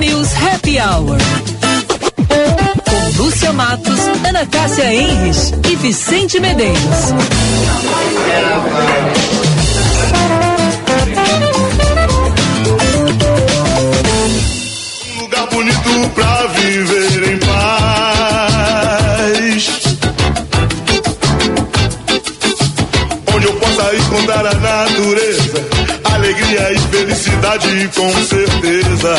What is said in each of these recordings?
News Happy Hour. Com Lúcia Matos, Ana Cássia Henrich e Vicente Medeiros. Um lugar bonito pra viver em paz. Onde eu possa encontrar a natureza, felicidade com certeza.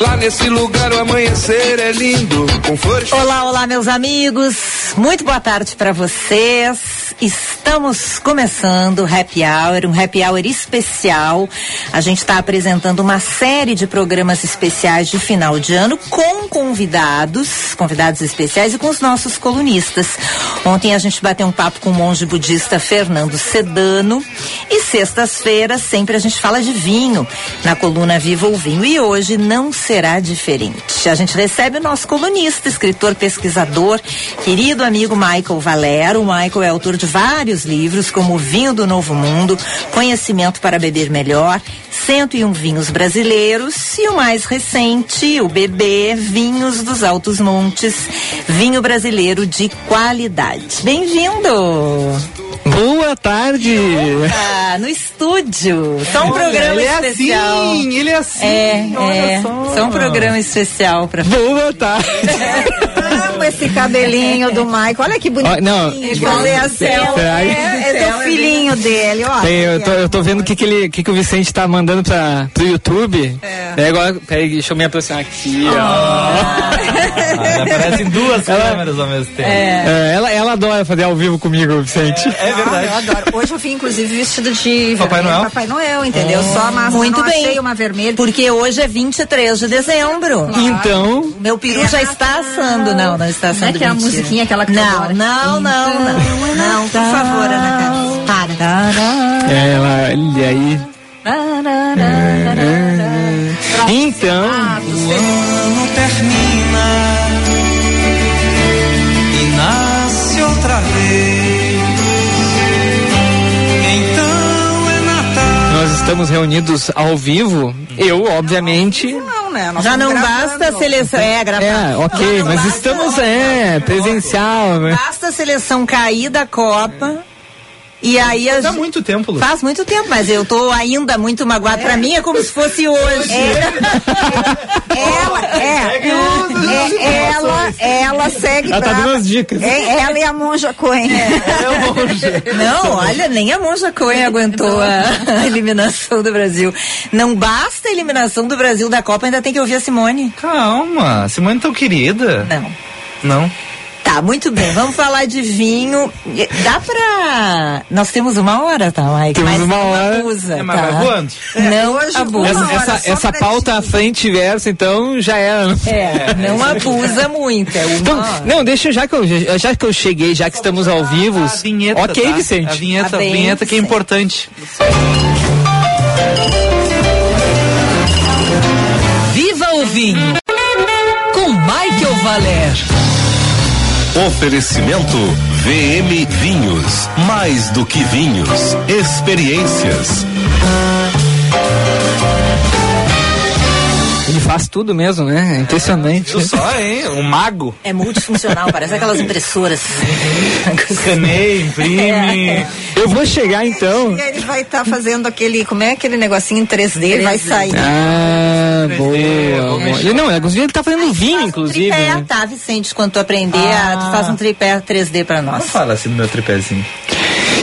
Lá nesse lugar o amanhecer é lindo, com flores. Olá, olá, meus amigos. Muito boa tarde para vocês. Estamos começando Happy Hour, um Happy Hour especial. A gente está apresentando uma série de programas especiais de final de ano com convidados, convidados especiais e com os nossos colunistas. Ontem a gente bateu um papo com o monge budista Fernando Sedano e sextas-feiras sempre a gente fala de vinho na coluna Viva o Vinho e hoje não será diferente. A gente recebe o nosso colunista, escritor, pesquisador, querido amigo Michael Valero. O Michael é autor de vários livros, como O Vinho do Novo Mundo, Conhecimento para Beber Melhor, 101 Vinhos Brasileiros e o mais recente, o Bebê Vinhos dos Altos Montes, vinho brasileiro de qualidade. Bem-vindo! Boa tarde! Ah, no estúdio. Só um programa ele é especial. assim, ele é assim. É, é. só. Só um programa especial pra Boa tarde! Amo esse cabelinho do Mike. Olha que bonitinho. Ó, não, de fazer será? É, é do filhinho dele, ó. Eu, tô, eu tô vendo o que, que, ele, que, que o Vicente tá mandando pra, pro YouTube. É. agora, peraí, deixa eu me aproximar aqui, ó. Aparecem duas Ela- câmeras ao mesmo tempo. É, ela, ela adora fazer ao vivo comigo, Vicente. É Ah, verdade. eu adoro. Hoje eu vim, inclusive, vestido de Papai Noel? Papai Noel, entendeu? Só a massa. Muito não bem. achei uma vermelha. Porque hoje é 23 de dezembro. Então, Meu peru já está assando. Não, não está Como é assando. que é a musiquinha aquela que tu Não, adora? não, não, não. Não, por favor, Ana Cássia. Para. ela, olha aí. Então, O ano termina e nasce outra vez. Então é Natal. nós estamos reunidos ao vivo. Eu, obviamente. Não, né? Já não gravando. basta a seleção. É, gravar. É, ok, mas estamos, é, presencial, né? Basta a seleção cair da Copa. E aí gente- muito tempo, Lu. Faz muito tempo, mas eu tô ainda muito magoada. Pra mim é como se fosse hoje. Ela, é, é, ela, ela segue Ela tá dando as dicas. É, ela e a Monja Coen. Não, olha, nem a Monja Coen aguentou a, a eliminação do Brasil. Não basta a eliminação do Brasil da Copa, ainda tem que ouvir a Simone. Calma, Simone tão querida. Não. Não. Tá, muito bem. Vamos falar de vinho. Dá pra. Nós temos uma hora, tá, Mike? Temos Mas uma não hora. abusa. É, mas tá? vai voando. Não hoje, abusa. Essa, essa, só essa pauta à frente e verso, então, já era. É, não abusa muito. É uma Então, hora. não, deixa já que eu já que eu cheguei, já que estamos ao vivo. A vinheta, ok, tá? Vicente. A vinheta, Tá bem, vinheta que é importante. Viva o vinho. Com Michael Valer. Oferecimento VM Vinhos. Mais do que vinhos. Experiências. Ele faz tudo mesmo, né? É impressionante. Viu só, hein? Um mago. É multifuncional, parece aquelas impressoras. Escaneia, imprime. Eu vou chegar então. E ele vai estar fazendo aquele, como é aquele negocinho em 3D, ele vai sair. Ah, boa. boa. Ele, não, inclusive ele tá fazendo vinho, inclusive. Tripé, né? tá, Vicente, quando tu aprender, a- tu faz um tripé 3D pra nós. Não fala assim no meu tripézinho.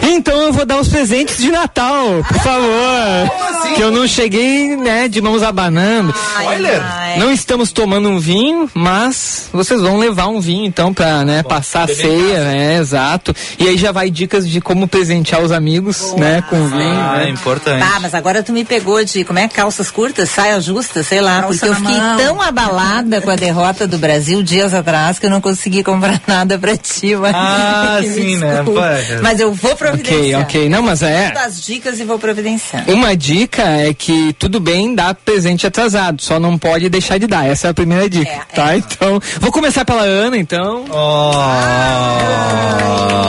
Então eu vou dar os presentes de Natal, por favor. Que eu não cheguei, né, de mãos abanando. Spoiler. Ai, Não estamos tomando um vinho, mas vocês vão levar um vinho então pra, né, passar a ceia, né, exato. E aí já vai dicas de como presentear os amigos, né, com vinho. Ah, é né? importante. Tá, mas agora tu me pegou de, como é, calças curtas, saia justa, sei lá, Calça porque eu fiquei mão. tão abalada com a derrota do Brasil dias atrás que eu não consegui comprar nada pra ti, mas... Ah, sim, né? desculpa. Pô, Mas eu vou providenciar. Ok, ok. Não, mas é. As dicas e vou providenciar. Uma dica é que tudo bem dar presente atrasado, só não pode deixar de dar. Essa é a primeira dica, É, tá? Então, vou começar pela Ana, então. Oh.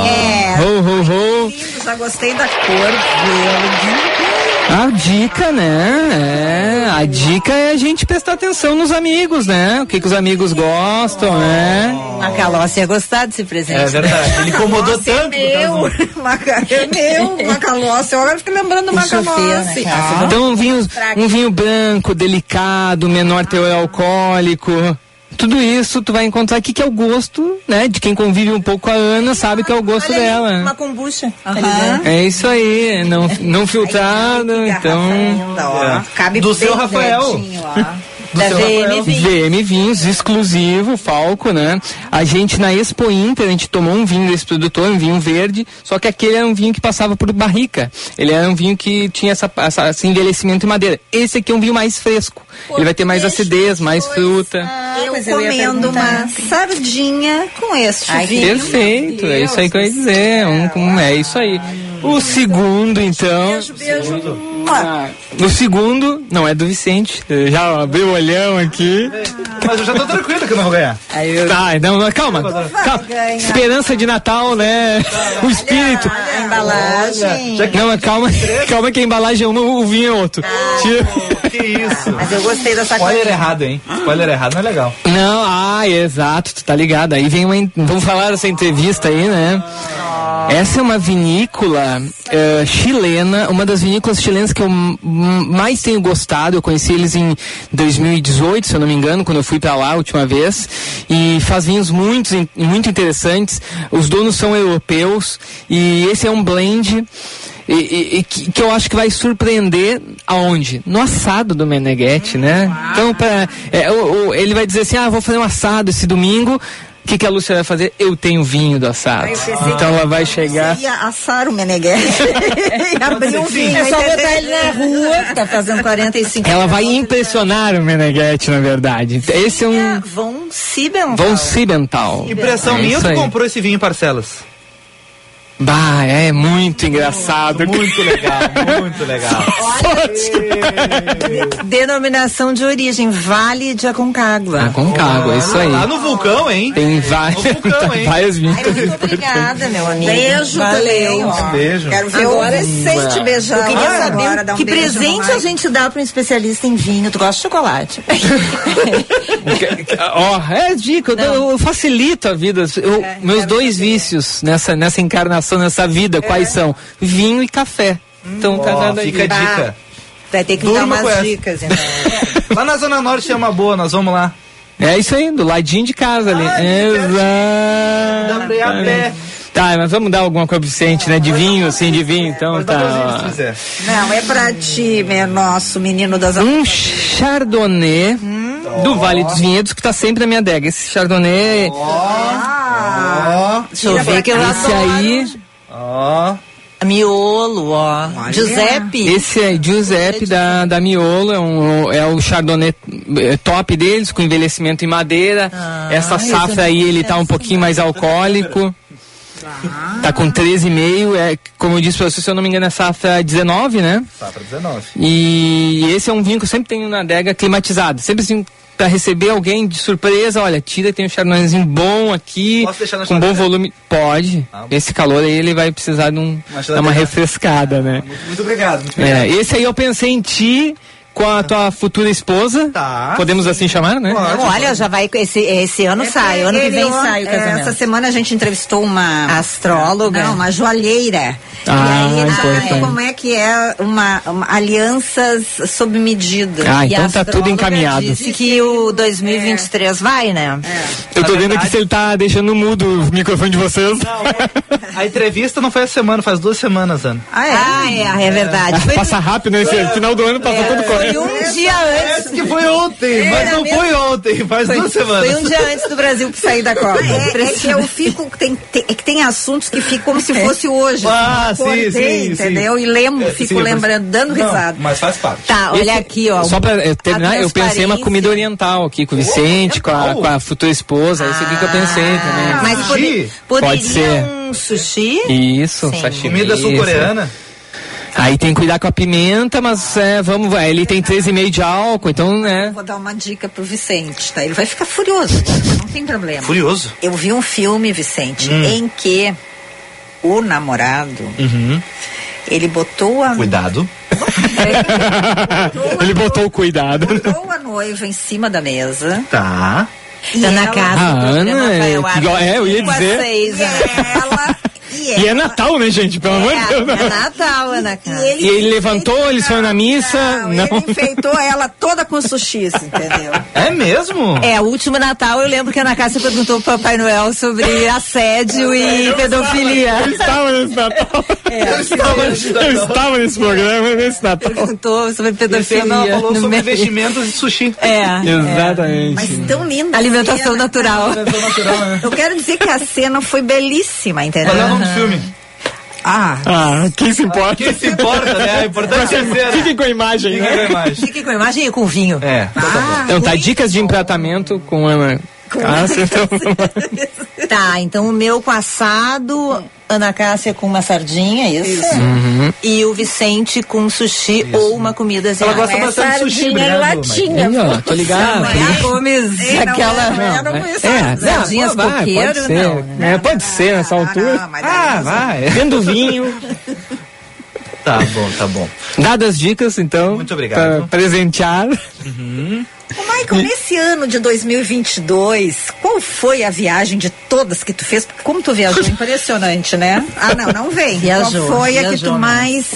É. Ho, ho, ho. Lindos já gostei da cor verde. A dica, né? É, a dica é a gente prestar atenção nos amigos, né? O que, que os amigos gostam, né? A Calócia ia gostar desse presente. É verdade. Ele incomodou é tanto. meu, Maca- é meu, Macalossi. Eu agora fico lembrando do Macalossi. né? Então um vinho, um vinho branco, delicado, menor teor alcoólico. Tudo isso tu vai encontrar aqui que é o gosto, né? De quem convive um pouco com a Ana sabe que é o gosto Olha aí, dela. Uma kombucha. ali dentro. É isso aí, não, não garrafa então. linda, ó. É. Cabe Do bem seu Rafael. ó. Do Da seu VM Rafael. Vinho. VM Vinhos, exclusivo, Falco, né? A gente na Expo Inter, a gente tomou um vinho desse produtor, um vinho verde, só que aquele era um vinho que passava por barrica. Ele era um vinho que tinha essa, essa- esse envelhecimento em madeira. Esse aqui é um vinho mais fresco. Ele vai ter mais acidez, mais fruta. Eu comendo uma sardinha com este Ai, vinho. Perfeito, é isso aí que eu ia dizer. Um, um- é isso aí. O segundo, então. Beijo, beijo. Ah, o segundo, não é do Vicente. Eu Já abriu o olhão aqui. Mas eu já tô tranquilo que eu não vou ganhar. Tá, então, calma. calma. ganhar. Esperança de Natal, né? O espírito. A embalagem. Não, mas calma, calma que a embalagem é uma, o vinho é outro. Tira- Que isso? Mas eu gostei dessa Spoiler coisa. errado, hein? Spoiler errado não é legal. Não, ah, exato, tu tá ligado. Aí vem uma. en- Vamos falar dessa entrevista aí, né? Essa é uma vinícola eh, chilena, uma das vinícolas chilenas que eu mais tenho gostado. Eu conheci eles em 2018, se eu não me engano, quando eu fui pra lá a última vez. E faz vinhos muito, in- muito interessantes. Os donos são europeus e esse é um blend. E, e- e que, que eu acho que vai surpreender aonde? No assado do Meneghetti, né? Então, pra, é, o- o- ele vai dizer assim: ah, vou fazer um assado esse domingo. O que, que a Lúcia vai fazer? Eu tenho vinho do assado. Então ela vai chegar. Ia assar o Meneghete e abrir um vinho. É só botar ele na rua, tá fazendo 45 Ela vai impressionar o Meneghetti, na verdade. Esse é um. Vão Sibental. Von Siebenthal. Impressão É minha tu comprou esse vinho em parcelas? Bah, é muito engraçado. Muito legal, muito legal. Denominação de origem, Vale de Aconcagua. Ah, com cargo, é isso aí. Lá no vulcão, hein? Tem várias, No vulcão, hein? várias muito obrigada, meu amigo. Beijo Valeu. também. Beijo. Quero ver Agora o Vicente beijar Eu queria lá saber agora, um que presente a gente dá para um especialista em vinho. Tu gosta de chocolate? Ó, é dica, eu, eu facilito a vida. Eu- É, meus dois vícios nessa, nessa encarnação, nessa vida, É. quais são? Vinho e café. Então tá aí. fica a dica. Vai ter que Durma dar umas dicas, então. Lá na Zona Norte tem uma boa, nós vamos lá. É isso aí, do ladinho de casa ali. Dá pra ir a pé. Exato. Tá, mas vamos dar alguma Vicente, né? De vinho, assim, de vinho, então tá. Não, é pra ti, meu nosso menino das Um Chardonnay do Vale dos Vinhedos que tá sempre na minha adega. Esse Chardonnay, Ó, Deixa eu ver que eu esse aí, ó. Miolo, ó. Giuseppe. esse é Giuseppe da, da Miolo, é, um, é o Chardonnay eh, top deles, com envelhecimento em madeira. Essa safra aí, ele tá um pouquinho mais alcoólico. Tá com 13,5, é, como eu disse pra você, se eu não me engano, é safra 19, né? Pra 19. E esse é um vinho que eu sempre tenho na adega climatizado. Sempre assim, pra receber alguém de surpresa, olha, tira, tem um chardonnayzinho bom aqui, Posso deixar na com bom volume. Pode. Ah. Esse calor aí, ele vai precisar de um, Uma uma refrescada, né? Muito, muito obrigado. Muito obrigado. É, esse aí eu pensei em ti com a tua futura esposa. Tá. Podemos assim chamar, né? Pode. Não, olha, já vai. Esse, esse ano sai, ano que vem sai o é, casamento. Essa semana a gente entrevistou uma Astróloga. Não, uma joalheira. Ah, e aí ele importante. sabe como é que é uma, uma- alianças sob medida. Ah, E a então tá tudo encaminhado. Disse que o 2023 vai, né? Eu tô vendo se ele tá deixando mudo o microfone de vocês. A entrevista não foi essa semana, faz duas semanas, Ana. Ah, é? Ah, é, é verdade. Foi, Passa rápido, né? Esse final do ano passa todo foi um dia antes. Parece que foi ontem, mas não foi ontem, faz duas semanas. Foi um dia antes do Brasil sair da Copa. É, é que eu fico. Tem, tem- é que tem assuntos que ficam como se fosse hoje. Ah, sim, sim, sim. entendeu? E lembro, É, fico sim, lembrando, dando Não, risada. Mas faz parte. Tá, olha Esse- aqui, ó. Só pra terminar, eu pensei uma comida oriental aqui com o Vicente, com a, com a futura esposa. É isso aqui que eu pensei também. Ah, Mas pode, poderia Pode ser. um sushi? Isso, Sim. sashimi. Comida sul-coreana. Aí tem que cuidar com a pimenta, mas é, vamos, vai, ele tem 13,5 de álcool, então, né? Vou dar uma dica pro Vicente, tá? Ele vai ficar furioso, não tem problema. Furioso. Eu vi um filme, Vicente, Hum. em que o namorado, Uhum. ele botou a, Cuidado. Ele botou o cuidado. botou a noiva em cima da mesa. Tá. E Tá na ela- casa Ah, do Ana, igual- é, eu ia dizer. seis, E né? ela. E, E é Natal, né, gente? Pelo amor de Deus. É né? Natal, Ana Cássia. E ele levantou, eles foram na missa. Não, Não. ele enfeitou ela toda com sushi, entendeu? É mesmo? É, o último Natal eu lembro que a Ana Cássia perguntou pro Papai Noel sobre assédio e pedofilia. Eu estava nesse Natal. eu, estava, eu estava nesse programa nesse Natal. Perguntou sobre pedofilia. ano ela falou no sobre meio. investimentos e sushi. É. Exatamente. Mas tão linda. Alimentação cena, natural. cara. Eu quero dizer que a cena foi belíssima, entendeu? Qual é o nome do filme? Ah, Ah, quem se importa? Quem se importa, né? A importância é ser. Fiquem com a imagem, Fica com a né? imagem. Fique com a imagem e com vinho. É, então tá ah, Então tá, dicas de empratamento com Cássia. Então, Tá, então o meu com assado, Ana Cássia com uma sardinha, isso? Uhum. E o Vicente com sushi ou uma comida Ela asiática. gosta bastante de sushi, obrigado, latinha. Aí, ó, tô ligado. Maria Gomes, não, aquela... não, eu não é, é. Sardinhas vai, coqueiro, pode ser, não, né? É, pode ser nessa Ah, altura. Ah, vai. Tendo vinho. Tá bom, tá bom. Dadas as dicas, então. Muito obrigado. Pra presentear. Ô, Michael, nesse ano de 2022, qual foi a viagem de todas que tu fez? Porque Como tu viajou? Impressionante, né? Ah, não, não vem. Viajou, Qual foi a que viajou tu mesmo. mais,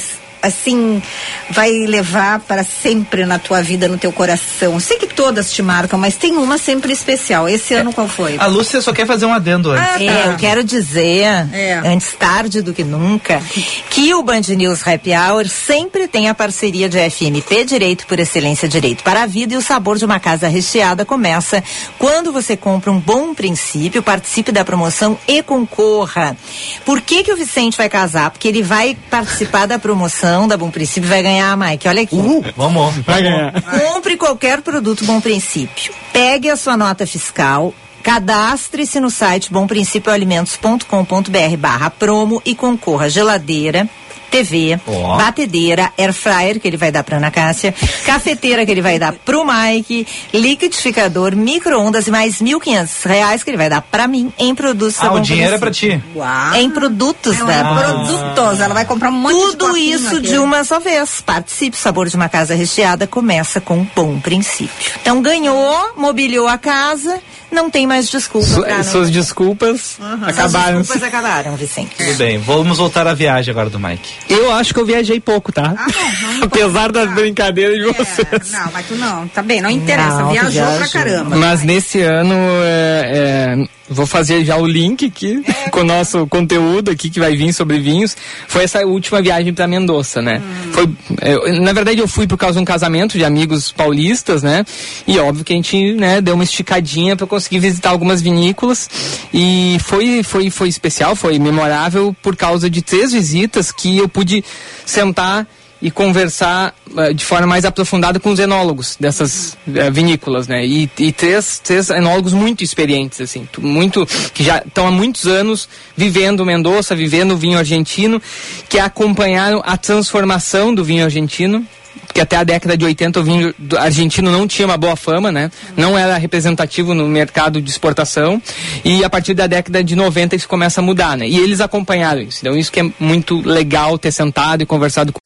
assim, vai levar para sempre na tua vida, no teu coração? Sei que todas te marcam, mas tem uma sempre especial. Esse ano qual foi? A Lúcia só quer fazer um adendo antes. Ah, É, tá. eu quero dizer, É. antes tarde do que nunca, que o Band News Happy Hour sempre tem a parceria de FMP Direito por Excelência Direito para a Vida e o sabor de uma casa recheada começa quando você compra um bom princípio, participe da promoção e concorra. Por que que o Vicente vai casar? Porque ele vai participar da promoção da Bom Princípio vai ganhar, Mike. Olha aqui. Vamos. Vai ganhar. Compre qualquer produto Bom Princípio. Pegue a sua nota fiscal. Cadastre-se no site bomprincipioalimentos.com.br barra promo e concorra a geladeira, TV, Ó. batedeira, air fryer que ele vai dar pra Ana Cássia, cafeteira que ele vai dar pro Mike, liquidificador, micro-ondas e mais 1.500 reais que ele vai dar pra mim em produtos da Ah, o dinheiro é pra Princípio. ti. Uau. Em produtos Ela é da Bom produtos, ela vai comprar um monte de tudo copinho isso aqui. de uma só vez. Participe, o sabor de uma casa recheada começa com um bom princípio. Então ganhou, mobiliou a casa, não tem mais desculpa Su- não. Suas desculpas acabaram. Suas desculpas acabaram, Vicente. Tudo bem, vamos voltar à viagem agora do Mike. Eu acho que eu viajei pouco, tá? Ah, bom, vamos Apesar das brincadeiras de É, vocês. não, mas tu não, tá bem, não interessa, Não, viajou. pra caramba. Mas nesse ano, é, é, vou fazer já o link aqui com o nosso conteúdo aqui que vai vir sobre vinhos. Foi essa última viagem para Mendoza, né? Foi, é, na verdade, eu fui por causa de um casamento de amigos paulistas, né? E óbvio que a gente, né, deu uma esticadinha para conseguir visitar algumas vinícolas e foi, foi, foi especial, foi memorável por causa de três visitas que eu pude sentar e conversar eh, de forma mais aprofundada com os enólogos dessas eh, vinícolas, né? E, e três, três enólogos muito experientes, assim, muito que já estão há muitos anos vivendo Mendoza, vivendo o vinho argentino, que acompanharam a transformação do vinho argentino. Porque até a década de 80 o vinho argentino não tinha uma boa fama, né? Não era representativo no mercado de exportação. E a partir da década de 90 isso começa a mudar, né? E eles acompanharam isso. Então isso que é muito legal ter sentado e conversado com.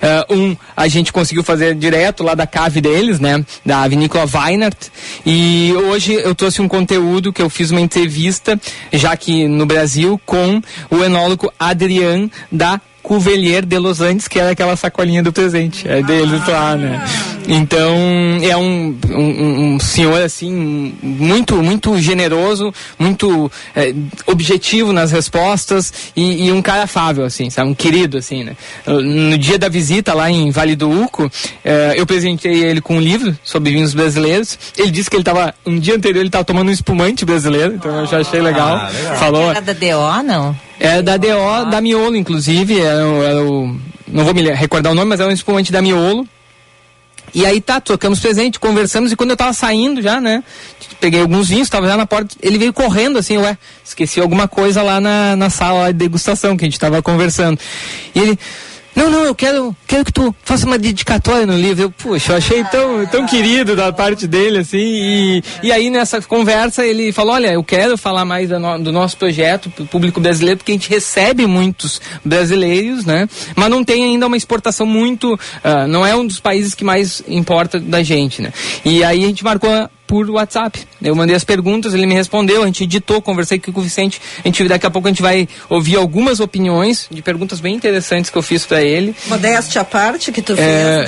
Ah, um, a gente conseguiu fazer direto lá da cave deles, né? Da vinícola Weinert. E hoje eu trouxe um conteúdo que eu fiz uma entrevista, já que no Brasil, com o enólogo Adrian da Cuvelier de Los Andes, que era aquela sacolinha do presente, é deles lá, né? Então, é um, um, um senhor, assim, muito, muito generoso, muito eh, objetivo nas respostas e, e um cara afável, assim, sabe? Um querido, assim, né? No dia da visita lá em Vale do Uco, eh, eu presenteei ele com um livro sobre vinhos brasileiros. Ele disse que ele estava, um dia anterior, ele estava tomando um espumante brasileiro, então eu já achei legal. Ah, legal. Falou, Era da DO, não? É da DO, da Miolo, inclusive. Era, o- era o. Não vou me recordar o nome, mas era um espumante da Miolo. E aí tá, trocamos presente, conversamos, e quando eu tava saindo já, né? Peguei alguns vinhos, tava já na porta, ele veio correndo assim, ué, esqueci alguma coisa lá na, na sala de degustação que a gente tava conversando. E ele. Não, não, eu quero, quero que tu faça uma dedicatória no livro. Eu, puxa, eu achei tão, tão querido da parte dele, assim. E, e aí nessa conversa ele falou: olha, eu quero falar mais do, no- do nosso projeto pro público brasileiro, porque a gente recebe muitos brasileiros, né? Mas não tem ainda uma exportação muito. ah, não é um dos países que mais importa da gente, né? E aí a gente marcou por WhatsApp. Eu mandei as perguntas, ele me respondeu, a gente editou, conversei com o Vicente. A gente, daqui a pouco a gente vai ouvir algumas opiniões de perguntas bem interessantes que eu fiz para ele. Modéstia à parte que tu fez. É,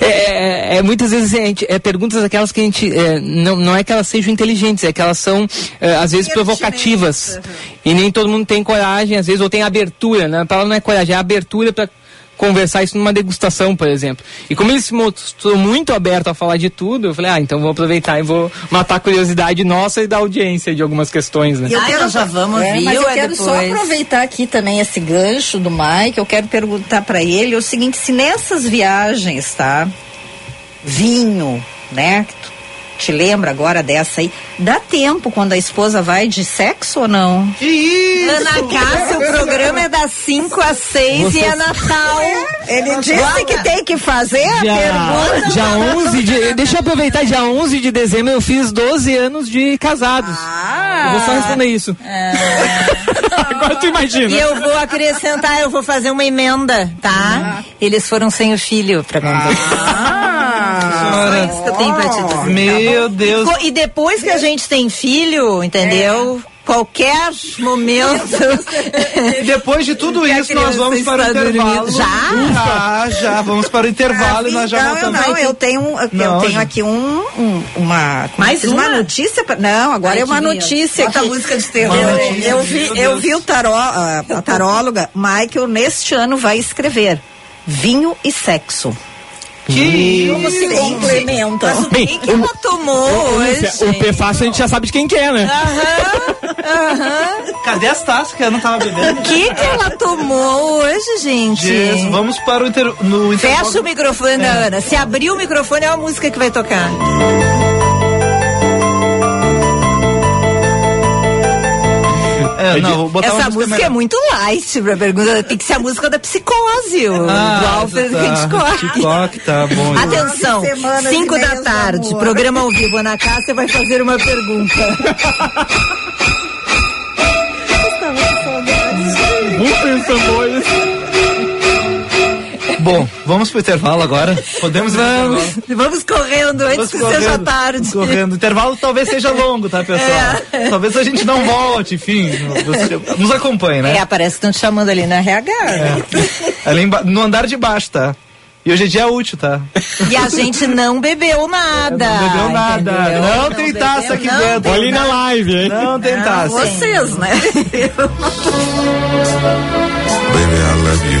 é, é, é, muitas vezes a gente, é perguntas aquelas que a gente é, não, não é que elas sejam inteligentes, é que elas são é, às vezes provocativas e nem todo mundo tem coragem, às vezes ou tem abertura, né? A palavra não é coragem, é abertura para conversar isso numa degustação, por exemplo. E como ele se mostrou muito aberto a falar de tudo, eu falei, ah, então vou aproveitar e vou matar a curiosidade nossa e da audiência de algumas questões, né? Eu quero já vamos é, ouvir mas eu é quero só depois? aproveitar aqui também esse gancho do Mike. Eu quero perguntar para ele o seguinte: se nessas viagens, tá? Vinho, né? Te lembra agora dessa aí? Dá tempo quando a esposa vai de sexo ou não? Que isso? Ana Cássia, o programa é das 5 às 6 e é Natal. Ele disse que tem que fazer a pergunta. dia 11 de. Deixa eu aproveitar, dia 11 de dezembro eu fiz 12 anos de casados. Ah, Eu vou só responder isso. Agora tu imagina. E eu vou acrescentar, eu vou fazer uma emenda, tá? Eles foram sem o filho pra mim. Só isso que eu tenho pra te dizer. Meu Deus. Co- E depois que a gente tem filho, entendeu? Qualquer momento. E depois de tudo isso, nós vamos para o intervalo. dormindo. Já? Já, já. Vamos para o intervalo e nós já não, eu voltamos. não, eu tenho, eu Não, tenho já. aqui um, um- uma, Mais diz, uma uma? notícia, pra- não, agora Ai, é uma notícia Bota música de terror. Eu, eu vi, eu Deus. vi o taró, a, a taróloga Michael neste ano vai escrever vinho e sexo. Que Como se complementam. O que, que ela tomou hoje? O P fácil a gente já sabe de quem que é, né? Cadê as taças que eu não tava bebendo? O que, que ela tomou hoje, gente? Jesus, vamos para o inter... no intervalo. Fecha o microfone da Ana. Se abrir o microfone, é a música que vai tocar. É, não, vou botar Essa música é muito light pra pergunta. Tem que ser a música da psicose, o Ah, do Alfred tá. Hitchcock. Hitchcock, tá bom. Atenção, Nove semanas 5 e da tarde, amor. programa ao vivo. Ana Cássia vai fazer uma pergunta. Bom, vamos pro intervalo agora. Podemos ir pro Vamos, intervalo? vamos correndo antes Vamos que seja tarde. Correndo. O intervalo talvez seja longo, tá, pessoal? É. Talvez a gente não volte, enfim. Você- Nos acompanhe, né? É, parece que estão te chamando ali na RH. Ali emba- no andar de baixo, tá? E hoje é dia útil, tá? E a gente não bebeu nada. Não bebeu nada. entendeu? Não tem taça aqui não dentro. Olha aí na live, hein? Não tem taça. Vocês, né? Baby, I love you.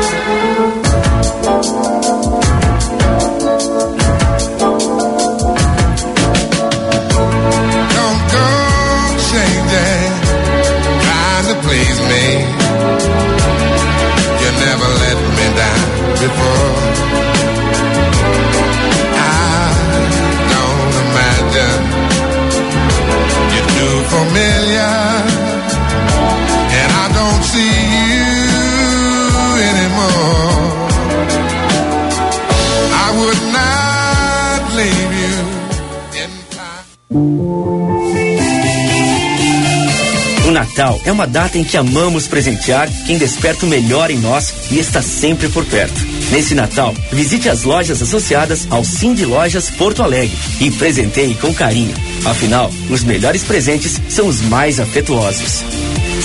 Natal é uma data em que amamos presentear quem desperta o melhor em nós e está sempre por perto. Nesse Natal, visite as lojas associadas ao Cindy Lojas Porto Alegre e presenteie com carinho. Afinal, os melhores presentes são os mais afetuosos.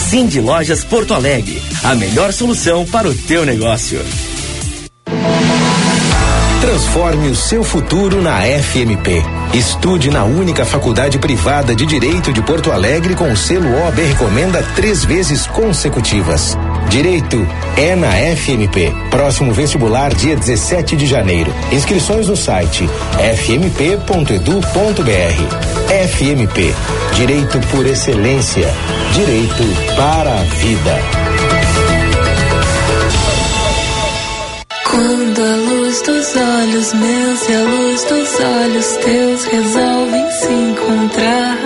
Cindy Lojas Porto Alegre, a melhor solução para o teu negócio. Transforme o seu futuro na FMP. Estude na única faculdade privada de Direito de Porto Alegre com o selo OAB Recomenda três vezes consecutivas. Direito é na FMP. Próximo vestibular, dia 17 de janeiro. Inscrições no site fmp.edu.br. FMP. Direito por excelência. Direito para a vida. Quando a luz dos olhos meus e a luz dos olhos teus resolvem se encontrar.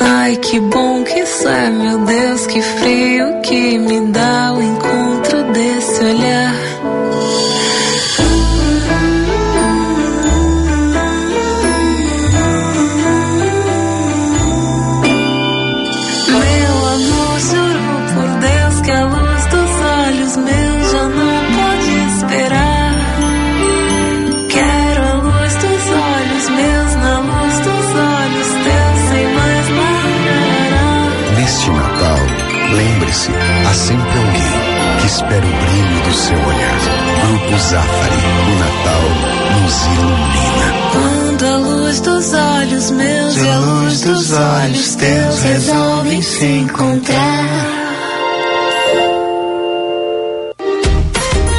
Ai, que bom que isso é, meu Deus, que frio que me dá o encontro desse olhar. Espera o brilho do seu olhar. Grupo Zafari, o Natal nos ilumina. Quando a luz dos olhos meus e a luz dos olhos teus resolvem se encontrar.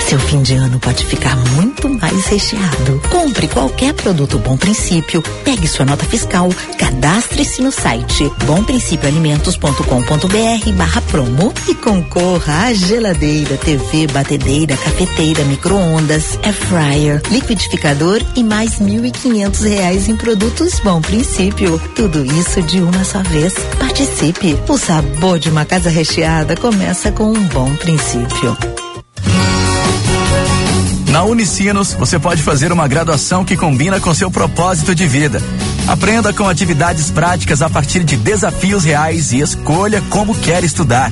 Seu fim de ano pode ficar muito mais recheado. Compre qualquer produto Bom Princípio, pegue sua nota fiscal, cadastre-se no site bomprincipioalimentos.com.br barra promo e concorra a geladeira, TV, batedeira, cafeteira, micro-ondas, air fryer, liquidificador e mais mil e quinhentos reais em produtos Bom Princípio. Tudo isso de uma só vez. Participe. O sabor de uma casa recheada começa com um bom princípio. Na Unicinos, você pode fazer uma graduação que combina com seu propósito de vida. Aprenda com atividades práticas a partir de desafios reais e escolha como quer estudar.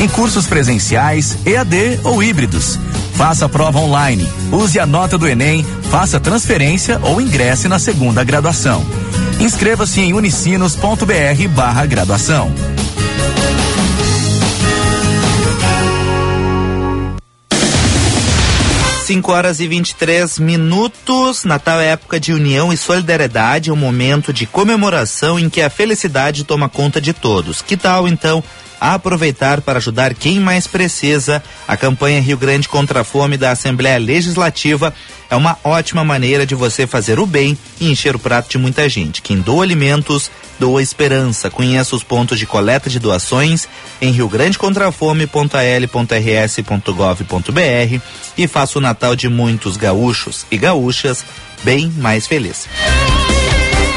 Em cursos presenciais, EAD ou híbridos. Faça prova online, use a nota do Enem, faça transferência ou ingresse na segunda graduação. Inscreva-se em unicinos.br barra graduação. 5 horas e 23 minutos. Natal é época de união e solidariedade, é um momento de comemoração em que a felicidade toma conta de todos. Que tal então aproveitar para ajudar quem mais precisa? A campanha Rio Grande contra a Fome da Assembleia Legislativa é uma ótima maneira de você fazer o bem e encher o prato de muita gente. Quem doa alimentos, doa esperança. Conheça os pontos de coleta de doações em riograndecontrafome.al.rs.gov.br e faça o Natal de muitos gaúchos e gaúchas bem mais feliz.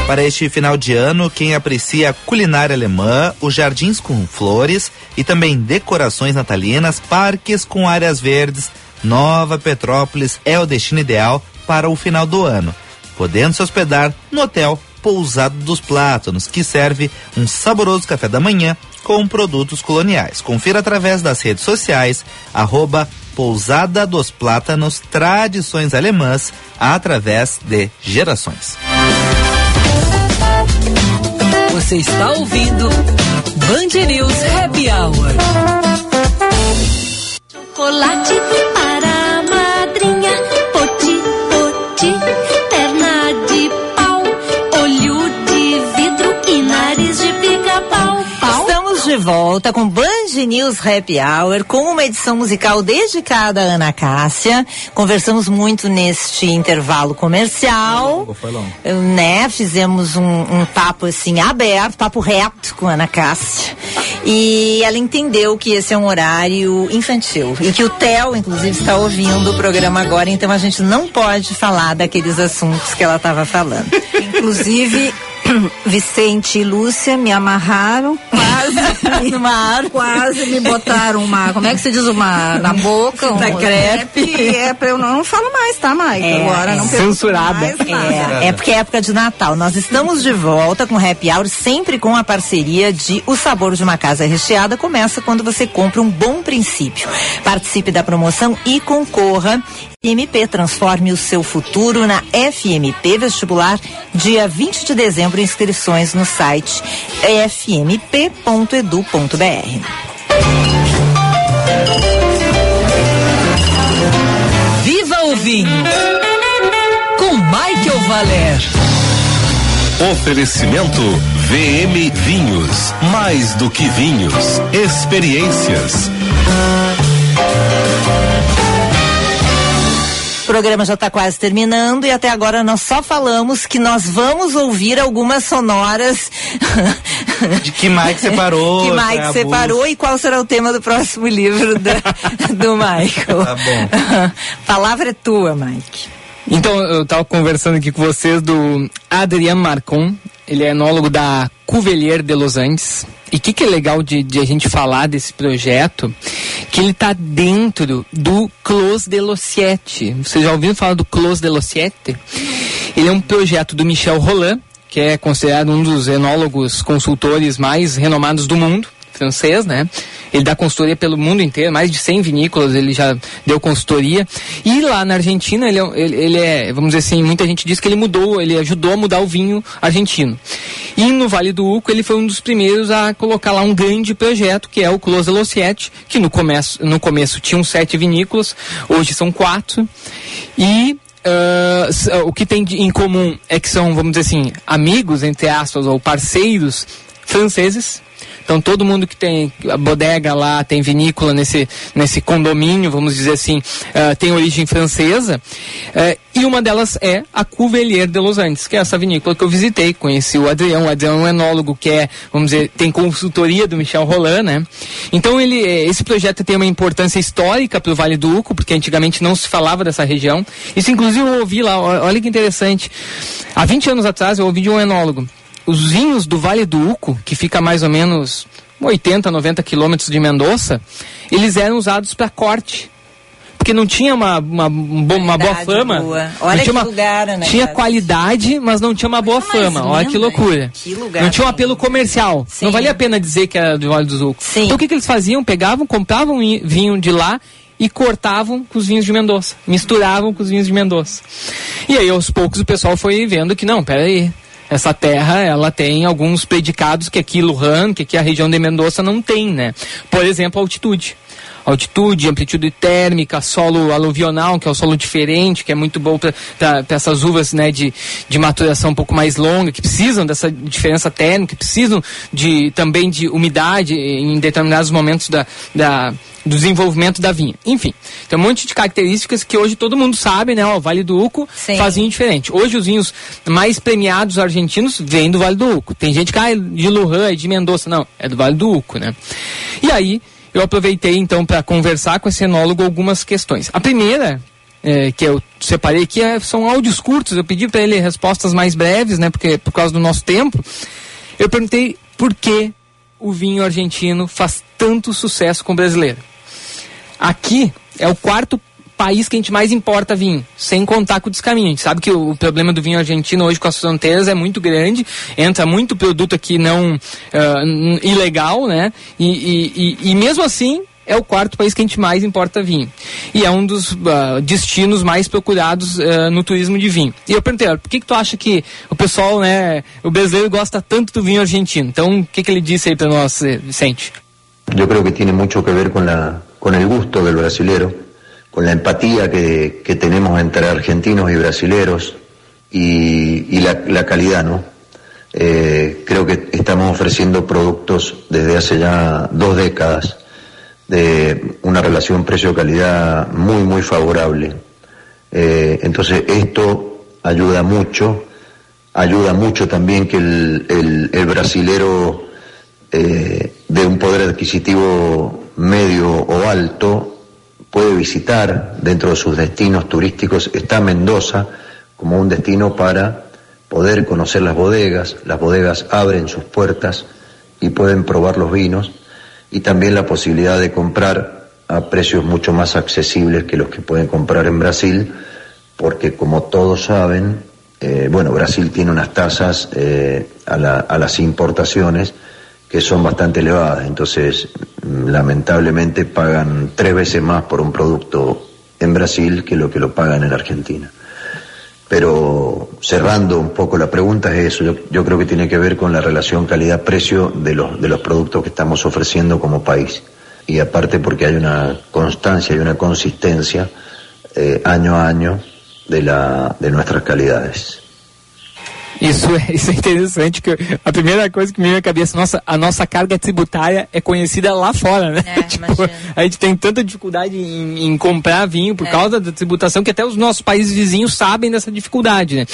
Para este final de ano, quem aprecia a culinária alemã, os jardins com flores e também decorações natalinas, parques com áreas verdes, Nova Petrópolis é o destino ideal para o final do ano, podendo se hospedar no hotel Pousada dos Plátanos, que serve um saboroso café da manhã com produtos coloniais. Confira através das redes sociais, arroba Pousada dos Plátanos Tradições Alemãs, através de gerações. Você está ouvindo Band News Happy Hour. Chocolate para volta com Band News Happy Hour, com uma edição musical dedicada a Ana Cássia. Conversamos muito neste intervalo comercial. Foi longo. né? Fizemos um, um papo assim aberto, papo reto com a Ana Cássia. E ela entendeu que esse é um horário infantil e que o Theo, inclusive, está ouvindo o programa agora, então a gente não pode falar daqueles assuntos que ela estava falando. Inclusive, Vicente e Lúcia me amarraram, quase, Numa quase me botaram uma, como é que se diz, uma na boca, um Da crepe. E é pra eu não, não falo mais, tá, Maica? É, Agora não pergunto censurada. mais. É, é porque é época de Natal. Nós estamos de volta com Happy Hour, sempre com a parceria de O Sabor de uma Casa Recheada. Começa quando você compra um bom princípio. Participe da promoção e concorra. FMP transforme o seu futuro na FMP Vestibular, dia 20 de dezembro, inscrições no site fmp.edu.br. Viva o vinho. Com Michael Valer. Oferecimento VM Vinhos. Mais do que vinhos. Experiências. Programa já está quase terminando e até agora nós só falamos que nós vamos ouvir algumas sonoras. De que Mike separou. que Mike separou e qual será o tema do próximo livro da- do Michael. Tá bom. Palavra é tua, Mike. Então, eu estava conversando aqui com vocês do Adrian Marcon. Ele é enólogo da Cuvelier de Los Andes. E o que, que é legal de, de a gente falar desse projeto? Que ele está dentro do Clos de los Siete. Vocês já ouviram falar do Clos de los Siete? Ele é um projeto do Michel Roland, que é considerado um dos enólogos consultores mais renomados do mundo, francês, né? Ele dá consultoria pelo mundo inteiro, mais de 100 vinícolas ele já deu consultoria. E lá na Argentina, ele é, ele, ele é, vamos dizer assim, muita gente diz que ele mudou, ele ajudou a mudar o vinho argentino. E no Vale do Uco, ele foi um dos primeiros a colocar lá um grande projeto, que é o Close Los Siete, que no começo, no começo tinham sete vinícolas, hoje são quatro. E s- o que tem de- em comum é que são, vamos dizer assim, amigos, entre aspas, ou parceiros franceses. Então todo mundo que tem a bodega lá, tem vinícola nesse, nesse condomínio, vamos dizer assim, ah, tem origem francesa. Eh, e uma delas é a Cuvelier de Los Andes, que é essa vinícola que eu visitei, conheci o Adrião. O Adrião é um enólogo que é, vamos dizer, tem consultoria do Michel Roland, né? Então ele, eh, esse projeto tem uma importância histórica para o Vale do Uco, porque antigamente não se falava dessa região. Isso inclusive eu ouvi lá, olha que interessante. Há 20 anos atrás eu ouvi de um enólogo os vinhos do Vale do Uco, que fica mais ou menos 80, 90 quilômetros de Mendoza, eles eram usados para corte. Porque não tinha uma, uma, um uma boa fama. boa. Olha tinha que uma- lugar, né, Tinha cara? qualidade, mas não tinha uma boa fama. Olha que linda, loucura. Que lugar não tinha um lindo. apelo comercial. Não valia a pena dizer que era do Vale do Uco. Então o que, que eles faziam? Pegavam, compravam vinho de lá e cortavam com os vinhos de Mendoza. Misturavam com os vinhos de Mendoza. E aí, aos poucos, o pessoal foi vendo que, não, peraí, essa terra, ela tem alguns predicados que aqui Lujan, que aqui a região de Mendoza não tem, né? Por exemplo, altitude. Altitude, amplitude térmica, solo aluvional, que é o solo diferente, que é muito bom para essas uvas né, de, de maturação um pouco mais longa, que precisam dessa diferença térmica, que precisam de, também de umidade em determinados momentos da, da, do desenvolvimento da vinha. Enfim, tem um monte de características que hoje todo mundo sabe, né? O Vale do Uco faz vinho diferente. Hoje os vinhos mais premiados argentinos vêm do Vale do Uco. Tem gente que ah, é de Lujan, é de Mendoza. Não, é do Vale do Uco, né? E aí, eu aproveitei então para conversar com esse enólogo algumas questões. A primeira, é, que eu separei aqui, é- são áudios curtos. Eu pedi para ele respostas mais breves, né? Porque por causa do nosso tempo. Eu perguntei por que o vinho argentino faz tanto sucesso com o brasileiro. Aqui é o quarto país que a gente mais importa vinho, sem contar com o descaminho. A gente sabe que o, o problema do vinho argentino hoje com as fronteiras é muito grande, entra muito produto aqui não n- ilegal, né? E, e- e- e mesmo assim é o quarto país que a gente mais importa vinho. E é um dos ah, destinos mais procurados ah, no turismo de vinho. E eu perguntei, por que, que tu acha que o pessoal, né, o brasileiro gosta tanto do vinho argentino? Então, o que, que ele disse aí para nós, eh, Vicente? Yo creo que tiene mucho que ver con, la, con el gusto del brasilero, con la empatía que, que tenemos entre argentinos y brasileros y, y la, calidad, ¿no? Eh, creo que estamos ofreciendo productos desde hace ya dos décadas de una relación precio-calidad muy, muy favorable. Eh, entonces esto ayuda mucho, ayuda mucho también que el, el- el brasilero eh, de un poder adquisitivo medio o alto puede visitar dentro de sus destinos turísticos, está Mendoza como un destino para poder conocer las bodegas, las bodegas abren sus puertas y pueden probar los vinos y también la posibilidad de comprar a precios mucho más accesibles que los que pueden comprar en Brasil, porque como todos saben, eh, bueno, Brasil tiene unas tasas eh, a, la- a las importaciones que son bastante elevadas, entonces lamentablemente pagan tres veces más por un producto en Brasil que lo que lo pagan en Argentina. Pero cerrando un poco la pregunta es eso, yo, yo creo que tiene que ver con la relación calidad-precio de los, de los productos que estamos ofreciendo como país. Y aparte porque hay una constancia y una consistencia eh, año a año de, la, de nuestras calidades. Isso é, isso é interessante, que a primeira coisa que me vem à cabeça, nossa, a nossa carga tributária é conhecida lá fora, né? É, Tipo, a gente tem tanta dificuldade em, em comprar vinho por É. causa da tributação que até os nossos países vizinhos sabem dessa dificuldade, né?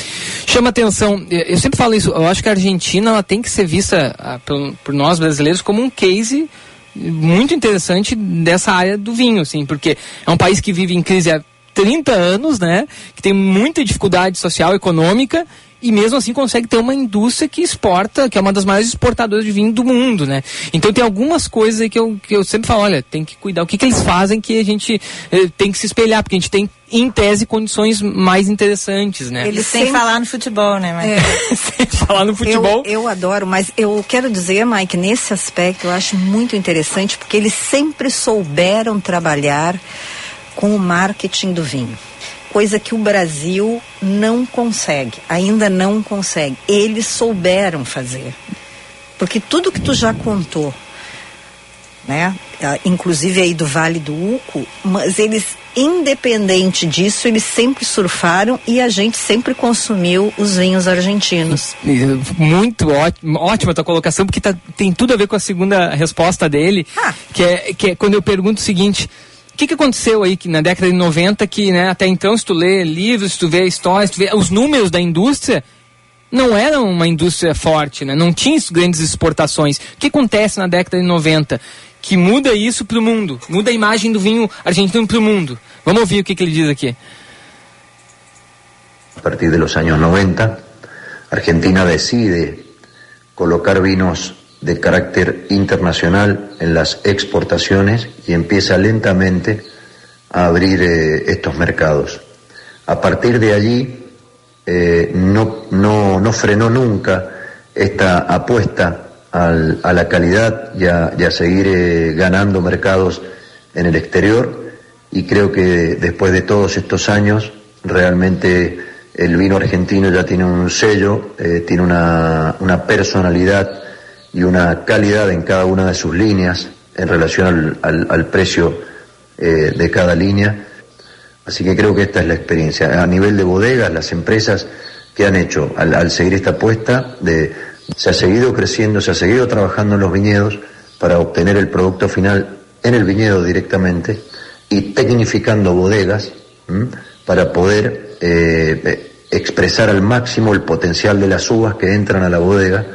Chama atenção, eu sempre falo isso, eu acho que a Argentina ela tem que ser vista ah, por, por nós brasileiros como um case muito interessante dessa área do vinho, assim, porque é um país que vive em crise há 30 anos, né? Que tem muita dificuldade social e econômica e mesmo assim consegue ter uma indústria que exporta, que é uma das maiores exportadoras de vinho do mundo, né? Então tem algumas coisas aí que eu, que eu sempre falo, olha, tem que cuidar. O que, que eles fazem que a gente eh, tem que se espelhar, porque a gente tem, em tese, condições mais interessantes, né? Eles Sem sempre- falar no futebol, né? Mas... Sem falar no futebol. Eu, eu adoro, mas eu quero dizer, Mike, nesse aspecto eu acho muito interessante porque eles sempre souberam trabalhar com o marketing do vinho. Coisa que o Brasil não consegue, ainda não consegue. Eles souberam fazer. Porque tudo que tu já contou, né? ah, Inclusive aí do Vale do Uco, mas eles, independente disso, eles sempre surfaram e a gente sempre consumiu os vinhos argentinos. Muito ótimo, ótima tua colocação, porque tá- tem tudo a ver com a segunda resposta dele, que, é, que é quando eu pergunto o seguinte. O que, que aconteceu aí que na década de 90 que né, até então, se tu lê livros, se tu vê histórias, se tu vê os números da indústria, não era uma indústria forte, né? não tinha grandes exportações. O que acontece na década de 90? Que muda isso para o mundo, muda a imagem do vinho argentino para o mundo. Vamos ouvir o que, que ele diz aqui. a partir de los años 90, Argentina decide colocar vinos de carácter internacional en las exportaciones y empieza lentamente a abrir eh, estos mercados. A partir de allí eh, no, no, no frenó nunca esta apuesta a la calidad y a, seguir eh, ganando mercados en el exterior y creo que después de todos estos años realmente el vino argentino ya tiene un sello, tiene una, una personalidad y una calidad en cada una de sus líneas en relación al, al- precio eh, de cada línea. Así que creo que esta es la experiencia. A nivel de bodegas, las empresas que han hecho al, al seguir esta apuesta, de, se ha seguido creciendo, se ha seguido trabajando en los viñedos para obtener el producto final en el viñedo directamente y tecnificando bodegas para poder eh, eh, expresar al máximo el potencial de las uvas que entran a la bodega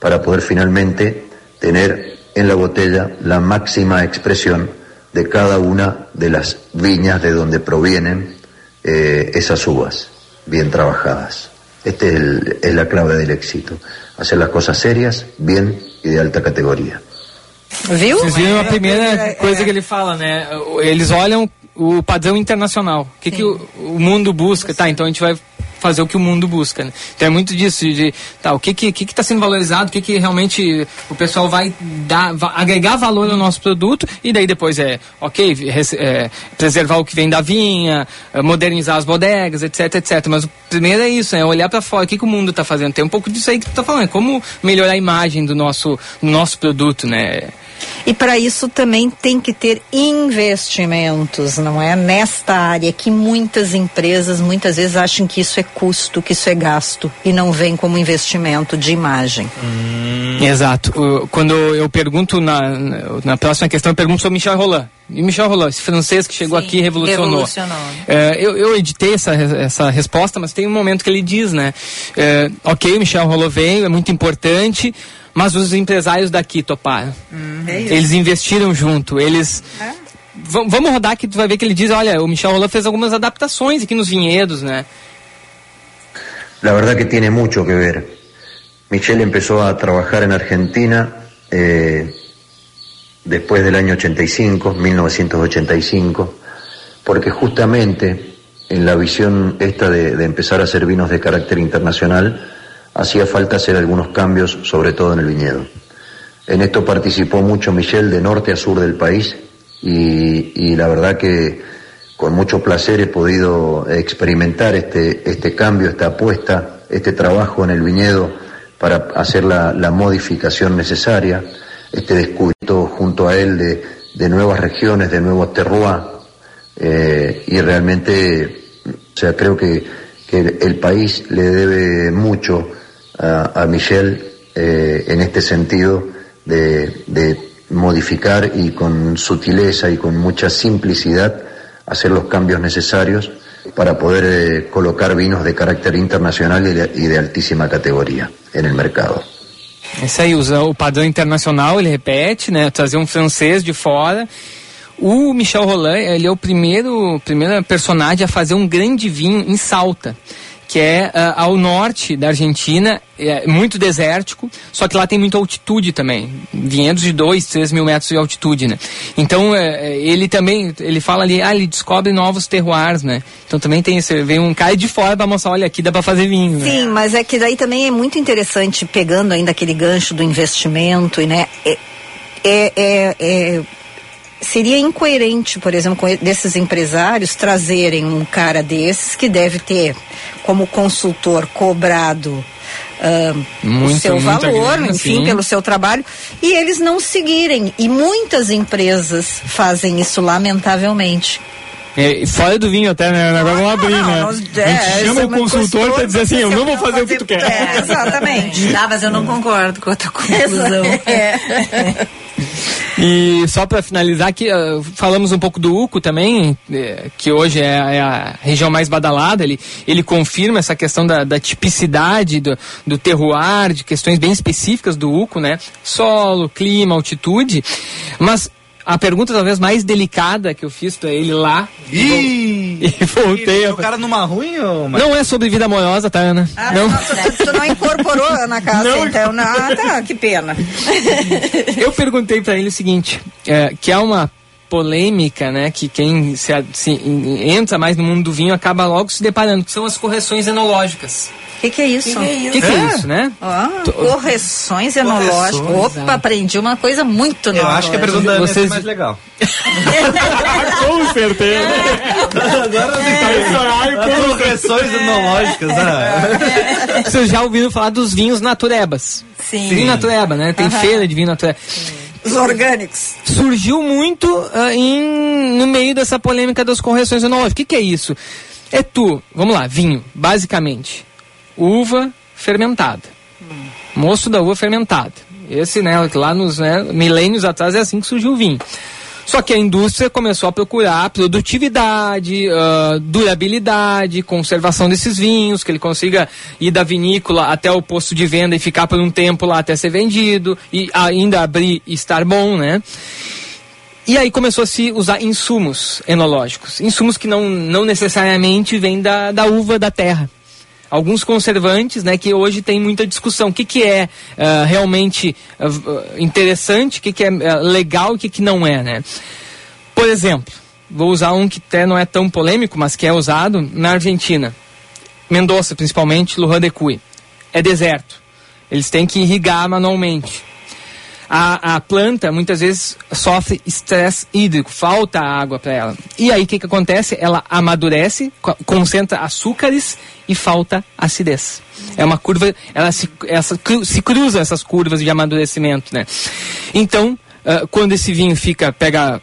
para poder finalmente tener en la botella la máxima expresión de cada una de las viñas de donde provienen eh, esas uvas bien trabajadas. Esta es, el- es la clave del éxito, hacer las cosas serias, bien y de alta categoría. Viu? Vocês viram a primeira coisa que ele fala, né? Eles olham o padrão internacional. O que, que o, o mundo busca? Tá, então a gente vai fazer o que o mundo busca, né? Então é muito disso, de, tá, o que que, que que tá sendo valorizado, o que que realmente o pessoal vai dar, va- agregar valor ao nosso produto e daí depois é, ok, é, preservar o que vem da vinha, é, modernizar as bodegas, etc, etc. Mas o primeiro é isso, é olhar para fora, o que que o mundo tá fazendo? Tem um pouco disso aí que tu tá falando, é como melhorar a imagem do nosso, do nosso produto, né? E para isso também tem que ter investimentos, não é? Nesta área que muitas empresas muitas vezes acham que isso é custo, que isso é gasto e não vem como investimento de imagem. Exato. O- Quando eu pergunto na, na próxima questão, eu pergunto sobre Michel Roland. E Michel Roland, esse francês que chegou aqui e revolucionou. revolucionou. É, eu, eu editei essa, essa resposta, mas tem um momento que ele diz, né? É, ok, Michel Roland veio, é muito importante, mas os empresários daqui toparam. Eles investiram junto, eles... Va- Vamos rodar que tu vai ver que ele diz, olha, o Michel Roland fez algumas adaptações aqui nos vinhedos, né? La verdad que tiene mucho que ver. Michelle empezó a trabajar en Argentina eh, después del año 85, 1985, porque justamente en la visión esta de, de empezar a hacer vinos de carácter internacional hacía falta hacer algunos cambios, sobre todo en el viñedo. En esto participó mucho Michelle de norte a sur del país y, y la verdad que con mucho placer he podido experimentar este, este cambio, esta apuesta, este trabajo en el viñedo para hacer la, la modificación necesaria, este descubrimiento junto a él de, de nuevas regiones, de nuevos terroirs, eh, y realmente, o sea, creo que, que el país le debe mucho a, a Michelle eh, en este sentido de, de modificar y con sutileza y con mucha simplicidad hacer los cambios necesarios para poder eh, colocar vinos de carácter internacional y de, y de altísima categoría en el mercado. Isso aí, usa o padrão internacional, ele repete, né? Trazer um francês de fora. O Michel Roland, ele é o primeiro, primeiro personagem a fazer um grande vinho em Salta, que é ah, ao norte da Argentina, é muito desértico, só que lá tem muita altitude também, vinhedos de 2, 3 mil metros de altitude, né? Então, é, é, ele também, ele fala ali, ah, ele descobre novos terroirs, né? Então também tem esse, vem um cara de fora pra mostrar, olha, aqui dá pra fazer vinho, né? Sim, mas é que daí também é muito interessante, pegando ainda aquele gancho do investimento, e né? É, é, é- é- seria incoerente, por exemplo, com desses empresários trazerem um cara desses que deve ter como consultor cobrado ah, o Muito, seu muita valor, grana, enfim, sim. pelo seu trabalho, e eles não seguirem. E muitas empresas fazem isso lamentavelmente. É, fora do vinho até, né? Agora vamos abrir, né? nós- a é, gente chama é o consultor pra dizer assim, eu não vou fazer o que tu quer. É, exatamente. Tá, mas eu não concordo com a tua conclusão. É. E só para finalizar aqui, ah, falamos um pouco do UCO também, eh, que hoje é, é a região mais badalada, ele, ele confirma essa questão da, da tipicidade do, do terroir, de questões bem específicas do UCO, né? Solo, clima, altitude, mas a pergunta talvez mais delicada que eu fiz para ele lá, Ih! e voltei a... O cara numa ruim ou... Não é sobre vida amorosa, tá, Ana? Ah, não. Tu, tu não incorporou na casa, Não. então. Ah, tá, que pena. Eu perguntei pra ele o seguinte, é, que há uma polêmica, né, que quem se, se en- entra mais no mundo do vinho acaba logo se deparando, que são as correções enológicas. O que, que é isso? O que, que é isso, né? Ah, correções enológicas. Correções, Opa, aprendi uma coisa muito Eu nova. acho que a pergunta da Vocês- é mais legal. Com certeza. Agora Correções enológicas, né? Vocês já ouviram falar dos vinhos naturebas? Sim. Vinho natureba, né? Tem feira de vinho natureba. Os orgânicos. surgiu muito ah, em, no meio dessa polêmica das correções enológicas. O que, que é isso? É tu, vamos lá, vinho, basicamente. Uva fermentada. Moço da uva fermentada. Esse, né, lá nos né, milênios atrás é assim que surgiu o vinho. Só que a indústria começou a procurar produtividade, ah, durabilidade, conservação desses vinhos, que ele consiga ir da vinícola até o posto de venda e ficar por um tempo lá até ser vendido, e ainda abrir e estar bom, né? E aí começou a se usar insumos enológicos. Insumos que não, não necessariamente vêm da, da uva da terra. Alguns conservantes, né, que hoje tem muita discussão. O que, que é ah, realmente ah, interessante, o que, que é ah, legal e o que, que não é, né? Por exemplo, vou usar um que até não é tão polêmico, mas que é usado na Argentina. Mendoza, principalmente, Lujan de. É deserto. Eles têm que irrigar manualmente. A, a planta muitas vezes sofre estresse hídrico, falta água para ela. E aí o que, que acontece? Ela amadurece, co- concentra açúcares e falta acidez. É uma curva, ela se, essa, se cruzam essas curvas de amadurecimento, né? Então, ah, quando esse vinho fica, pega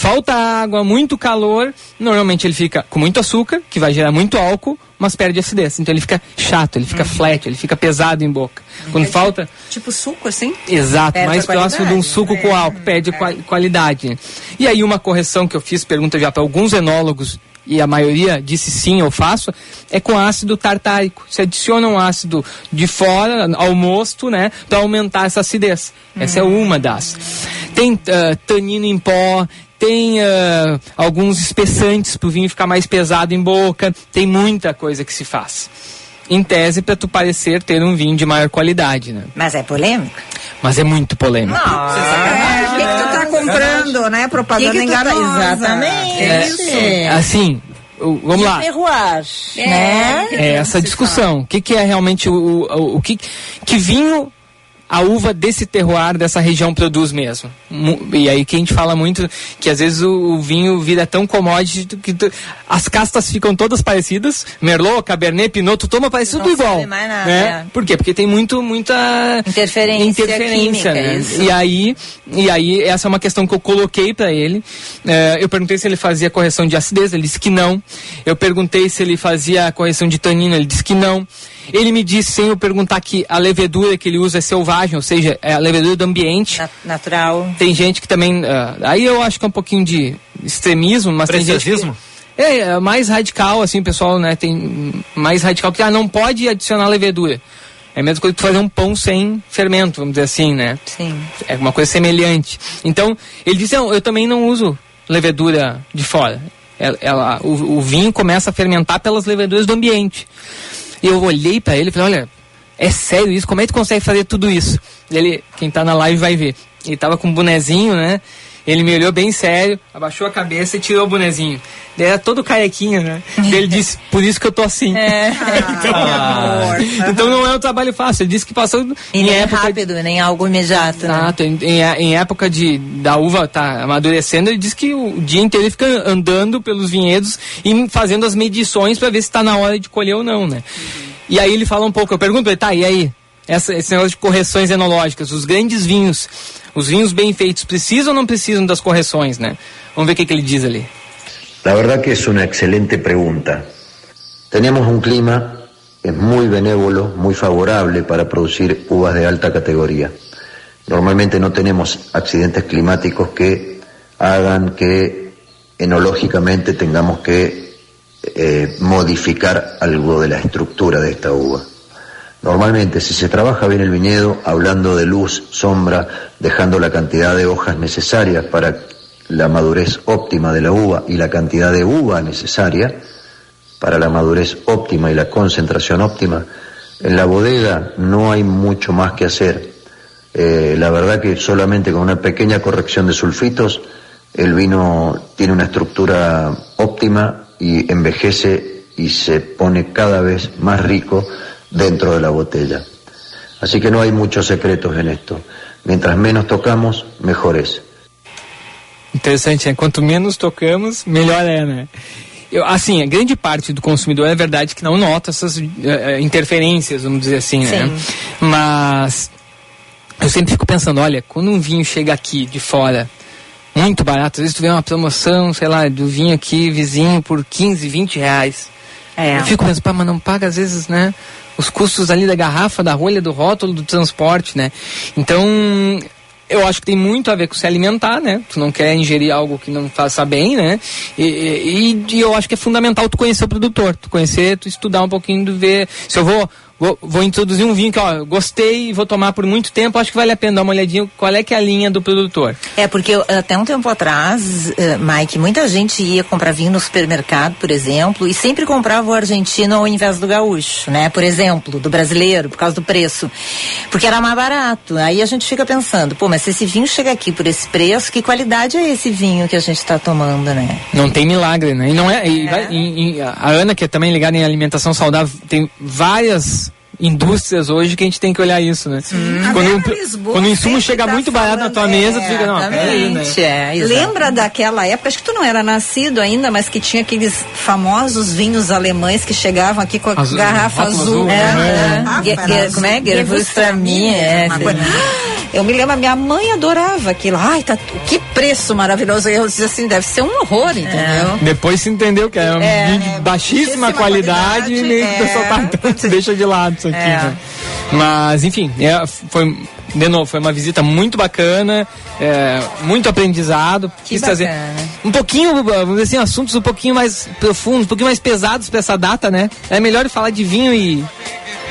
falta água, muito calor, normalmente ele fica com muito açúcar, que vai gerar muito álcool, mas perde acidez. Então ele fica chato, ele fica flat, ele fica pesado em boca. Quando falta Tipo suco, assim? Exato, Perde mais próximo de um suco com álcool, perde qua- qualidade. E aí uma correção que eu fiz, pergunta já para alguns enólogos, e a maioria disse sim, eu faço, é com ácido tartárico. Se adiciona um ácido de fora ao mosto, né, para aumentar essa acidez. Essa é uma das. Tem ah, tanino em pó, tem ah, alguns espessantes para o vinho ficar mais pesado em boca, tem muita coisa que se faz. Em tese, para tu parecer ter um vinho de maior qualidade, né? Mas é polêmico? Mas é muito polêmico. É, o que, que tu tá comprando, né? Propaganda Que que tu tá- enganosa. Exatamente. É isso. É. Assim, o- vamos lá. Terroir, né? É essa discussão. O que, que é realmente o, o, o que, que vinho a uva desse terroir, dessa região produz mesmo? E aí que a gente fala muito que às vezes o, o vinho vira tão commodity que tu- as castas ficam todas parecidas. Merlot, Cabernet, Pinot, tu toma parece tudo Não igual. mais nada, né? é. Por quê? Porque tem muito, muita Interferência química, né? isso. E aí, e aí, essa é uma questão que eu coloquei para ele. É, eu perguntei se ele fazia correção de acidez, ele disse que não. Eu perguntei se ele fazia correção de tanino, ele disse que não. Ele me disse, sem eu perguntar, que a levedura que ele usa é selvagem, ou seja, é a levedura do ambiente. natural. Tem gente que também. ah, aí eu acho que é um pouquinho de extremismo, mas tem gente. Que, é, é mais radical, assim, o pessoal, né? Tem mais radical que ah, não pode adicionar levedura. É a mesma coisa que fazer um pão sem fermento, vamos dizer assim, né? Sim. É uma coisa semelhante. Então, ele disse, não, eu também não uso levedura de fora. Ela, ela- o, o vinho começa a fermentar pelas leveduras do ambiente. E eu olhei pra ele e falei, olha, é sério isso? Como é que tu consegue fazer tudo isso? Ele, quem tá na live vai ver. Ele tava com um bonezinho, né? Ele me olhou bem sério, abaixou a cabeça e tirou o bonezinho. Ele era todo carequinho, né? E ele disse, por isso que eu tô assim. É. então, então não é um trabalho fácil. Ele disse que passou E em nem época rápido, nem algo imediato, né? Exato. Em, em, em época de da uva tá amadurecendo, ele diz que o dia inteiro ele fica andando pelos vinhedos e fazendo as medições para ver se está na hora de colher ou não, né? E aí ele fala um pouco, eu pergunto pra ele, tá, e aí? Essa, esse negócio de correções enológicas, os grandes vinhos, os vinhos bem feitos, precisam ou não precisam das correções, né? Vamos ver o que, que ele diz ali. La verdad que es una excelente pregunta. Tenemos un clima es muy benévolo, muy favorable para producir uvas de alta categoría. Normalmente no tenemos accidentes climáticos que hagan que enológicamente tengamos que eh, modificar algo de la estructura de esta uva. Normalmente, si se trabaja bien el viñedo, hablando de luz, sombra, dejando la cantidad de hojas necesarias para la madurez óptima de la uva y la cantidad de uva necesaria para la madurez óptima y la concentración óptima, en la bodega no hay mucho más que hacer. Eh, la verdad que solamente con una pequeña corrección de sulfitos, el vino tiene una estructura óptima y envejece y se pone cada vez más rico dentro de la botella. Así que no hay muchos secretos en esto. Mientras menos tocamos, mejor es. Interessante, né? Quanto menos tocamos, melhor é, né? Eu, assim, a grande parte do consumidor é verdade que não nota essas eh, interferências, vamos dizer assim, né? Mas eu sempre fico pensando, olha, quando um vinho chega aqui de fora, muito barato, às vezes tu vê uma promoção, sei lá, do vinho aqui, vizinho, por 15, 20 reais. É. Eu fico pensando, pá, mas não paga às vezes, né? Os custos ali da garrafa, da rolha, do rótulo, do transporte, né? Então, eu acho que tem muito a ver com se alimentar, né? Tu não quer ingerir algo que não faça bem, né? E, e- e eu acho que é fundamental tu conhecer o produtor, tu conhecer, tu estudar um pouquinho, tu ver. Se eu vou, vou, introduzir um vinho que, ó, gostei e vou tomar por muito tempo, acho que vale a pena dar uma olhadinha qual é que é a linha do produtor. É, porque eu- até um tempo atrás, eh, Mike, muita gente ia comprar vinho no supermercado, por exemplo, e sempre comprava o argentino ao invés do gaúcho, né? Por exemplo, do brasileiro, por causa do preço. Porque era mais barato. Aí a gente fica pensando, pô, mas se esse vinho chega aqui por esse preço, que qualidade é esse vinho que a gente está tomando, né? Não tem milagre, né? E não é. vai- e- e a Ana, que é também ligada em alimentação saudável, tem várias indústrias hoje que a gente tem que olhar isso, né? Quando, um- quando o insumo chega muito barato na tua mesa, tu fica, não, peraí, né? é, Lembra daquela época, acho que tu não era nascido ainda, mas que tinha aqueles famosos vinhos alemães que chegavam aqui com a Azul, garrafa azul. azul, É, né? é. Ge- como é? Gewürztraminer, é, Uma coisa- Eu me lembro, a minha mãe adorava aquilo. Ai, tá, que preço maravilhoso. Eu dizia assim, deve ser um horror, entendeu? Depois se entendeu que é um É, vinho de baixíssima qualidade, e meio que o pessoal tá, deixa de lado isso aqui. É. né? Mas, enfim, é, foi, de novo, foi uma visita muito bacana, é, muito aprendizado. Quis trazer bacana. um pouquinho, vamos dizer assim, assuntos um pouquinho mais profundos, um pouquinho mais pesados pra essa data, né? É melhor falar de vinho e,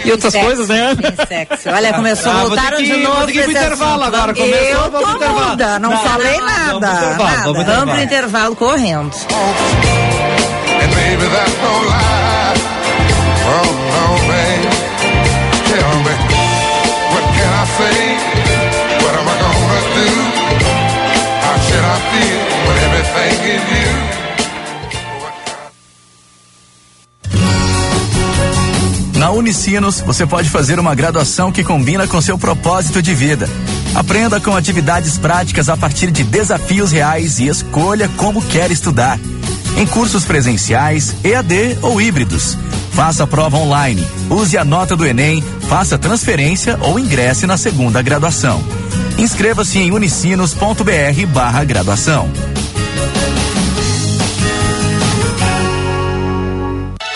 e outras Sexo, coisas, né? sexo. Olha, começou, Ah, voltaram que- de novo. vou ter que intervalo assunto. agora. Começou, eu vamos tô intervalo. muda, não, Não, falei não, nada. vamos pro intervalo, nada. vamos pro Vamos pro intervalo. intervalo correndo. Oh, what can I say? What am I gonna do? How should I feel when everything is you? Na Unicinos, você pode fazer uma graduação que combina com seu propósito de vida. Aprenda com atividades práticas a partir de desafios reais e escolha como quer estudar. Em cursos presenciais, EAD ou híbridos. Faça a prova online, use a nota do Enem, faça transferência ou ingresse na segunda graduação. Inscreva-se em unicinos.br barra graduação.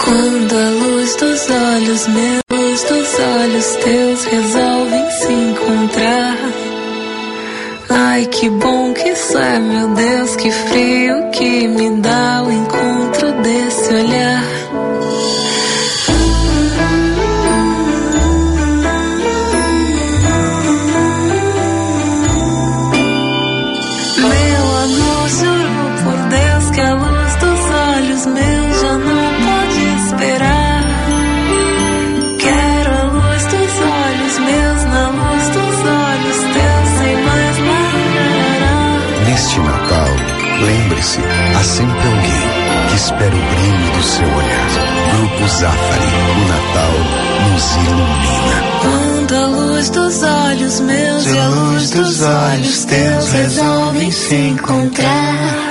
Quando a luz dos olhos meus luz dos olhos teus resolvem se encontrar. Ai, que bom que isso é, meu Deus, que frio que me dá espera o brilho do seu olhar. Grupo Zafari, o Natal nos ilumina. Quando a luz dos olhos meus e a luz dos olhos teus resolvem se encontrar.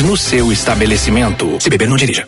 no seu estabelecimento. Se beber, não dirija.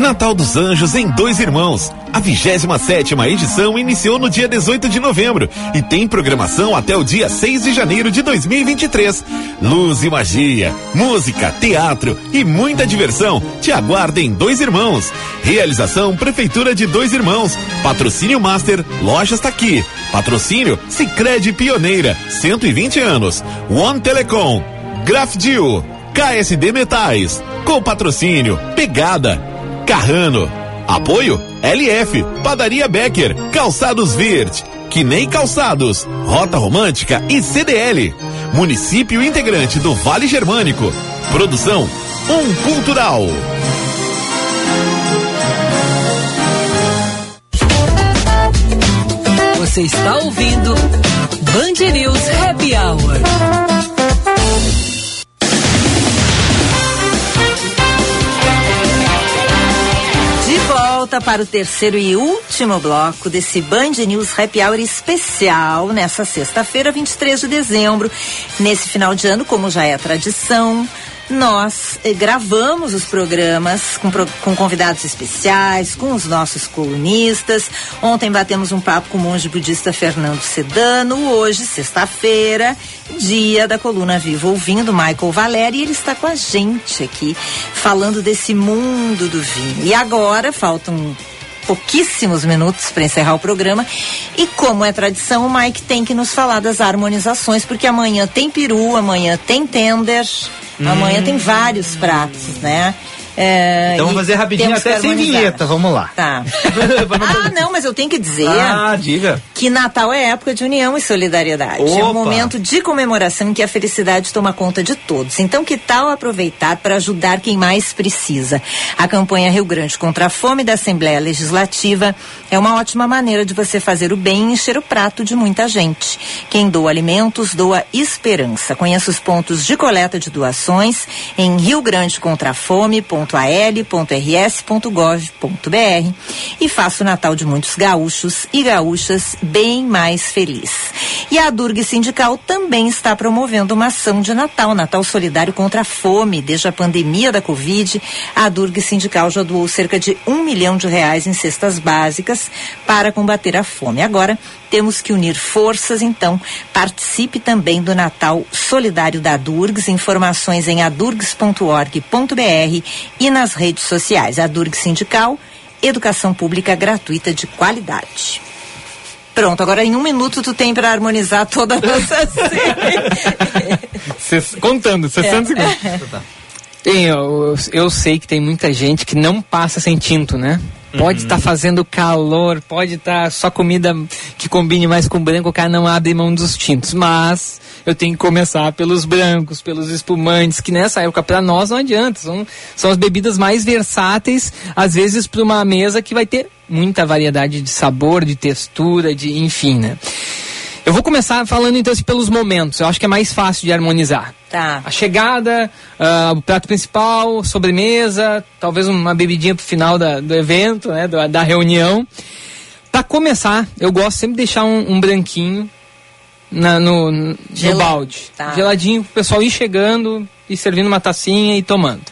Natal dos Anjos em Dois Irmãos. A 27 edição iniciou no dia 18 de novembro e tem programação até o dia 6 de janeiro de 2023. Luz e magia, música, teatro e muita diversão te aguardam em Dois Irmãos. Realização Prefeitura de Dois Irmãos. Patrocínio Master Lojas tá aqui. Patrocínio Sicredi Pioneira, 120 anos. One Telecom, Grafdil, KSD Metais. Com patrocínio Pegada, Carrano. Apoio LF, Padaria Becker, Calçados Verde, Que nem Calçados, Rota Romântica e CDL. Município integrante do Vale Germânico. Produção Um Cultural. Você está ouvindo Band News Happy Hour. Volta para o terceiro e último bloco desse Band News Happy Hour especial nessa sexta-feira, 23 de dezembro. Nesse final de ano, como já é tradição, nós eh, gravamos os programas com, com convidados especiais, com os nossos colunistas. Ontem batemos um papo com o monge budista Fernando Sedano. Hoje, sexta-feira, dia da coluna Viva Ouvindo, Michael Valério, e ele está com a gente aqui, falando desse mundo do vinho. E agora, faltam pouquíssimos minutos para encerrar o programa. E como é tradição, o Mike tem que nos falar das harmonizações, porque amanhã tem peru, amanhã tem tender, amanhã tem vários pratos, né? É, Então vamos fazer rapidinho, até sem vinheta, vamos lá. Tá. ah, não, mas eu tenho que dizer Ah, diga. que Natal é época de união e solidariedade. É Opa. um momento de comemoração em que a felicidade toma conta de todos. Então, que tal aproveitar para ajudar quem mais precisa? A campanha Rio Grande contra a Fome da Assembleia Legislativa é uma ótima maneira de você fazer o bem e encher o prato de muita gente. Quem doa alimentos, doa esperança. Conheça os pontos de coleta de doações em riograndecontrafome.al.rs.gov.br e faça o Natal de muitos gaúchos e gaúchas bem mais feliz. E a Durg Sindical também está promovendo uma ação de Natal, Natal Solidário contra a Fome. Desde a pandemia da Covid, a Durg Sindical já doou cerca de um milhão de reais em cestas básicas para combater a fome. Agora, temos que unir forças, então participe também do Natal Solidário da Durgs. Informações em adurgs.org.br e nas redes sociais. A Durg Sindical, educação pública gratuita de qualidade. Pronto, agora em um minuto tu tem para harmonizar toda a nossa Ses- contando, 60 segundos. Tem, eu, eu sei que tem muita gente que não passa sem tinto, né? Pode estar fazendo calor, pode estar só comida que combine mais com branco, o cara não abre mão dos tintos. Mas eu tenho que começar pelos brancos, pelos espumantes, que nessa época para nós não adianta. São, são as bebidas mais versáteis, às vezes para uma mesa que vai ter muita variedade de sabor, de textura, de enfim, né? Eu vou começar falando então assim, pelos momentos. Eu acho que é mais fácil de harmonizar. Tá. A chegada, ah, o prato principal, sobremesa, talvez uma bebidinha pro final da- do evento, né, da, da reunião. Para começar, eu gosto sempre de deixar um, um branquinho na- no, no balde. Tá. Geladinho, pro pessoal ir chegando e servindo uma tacinha e tomando.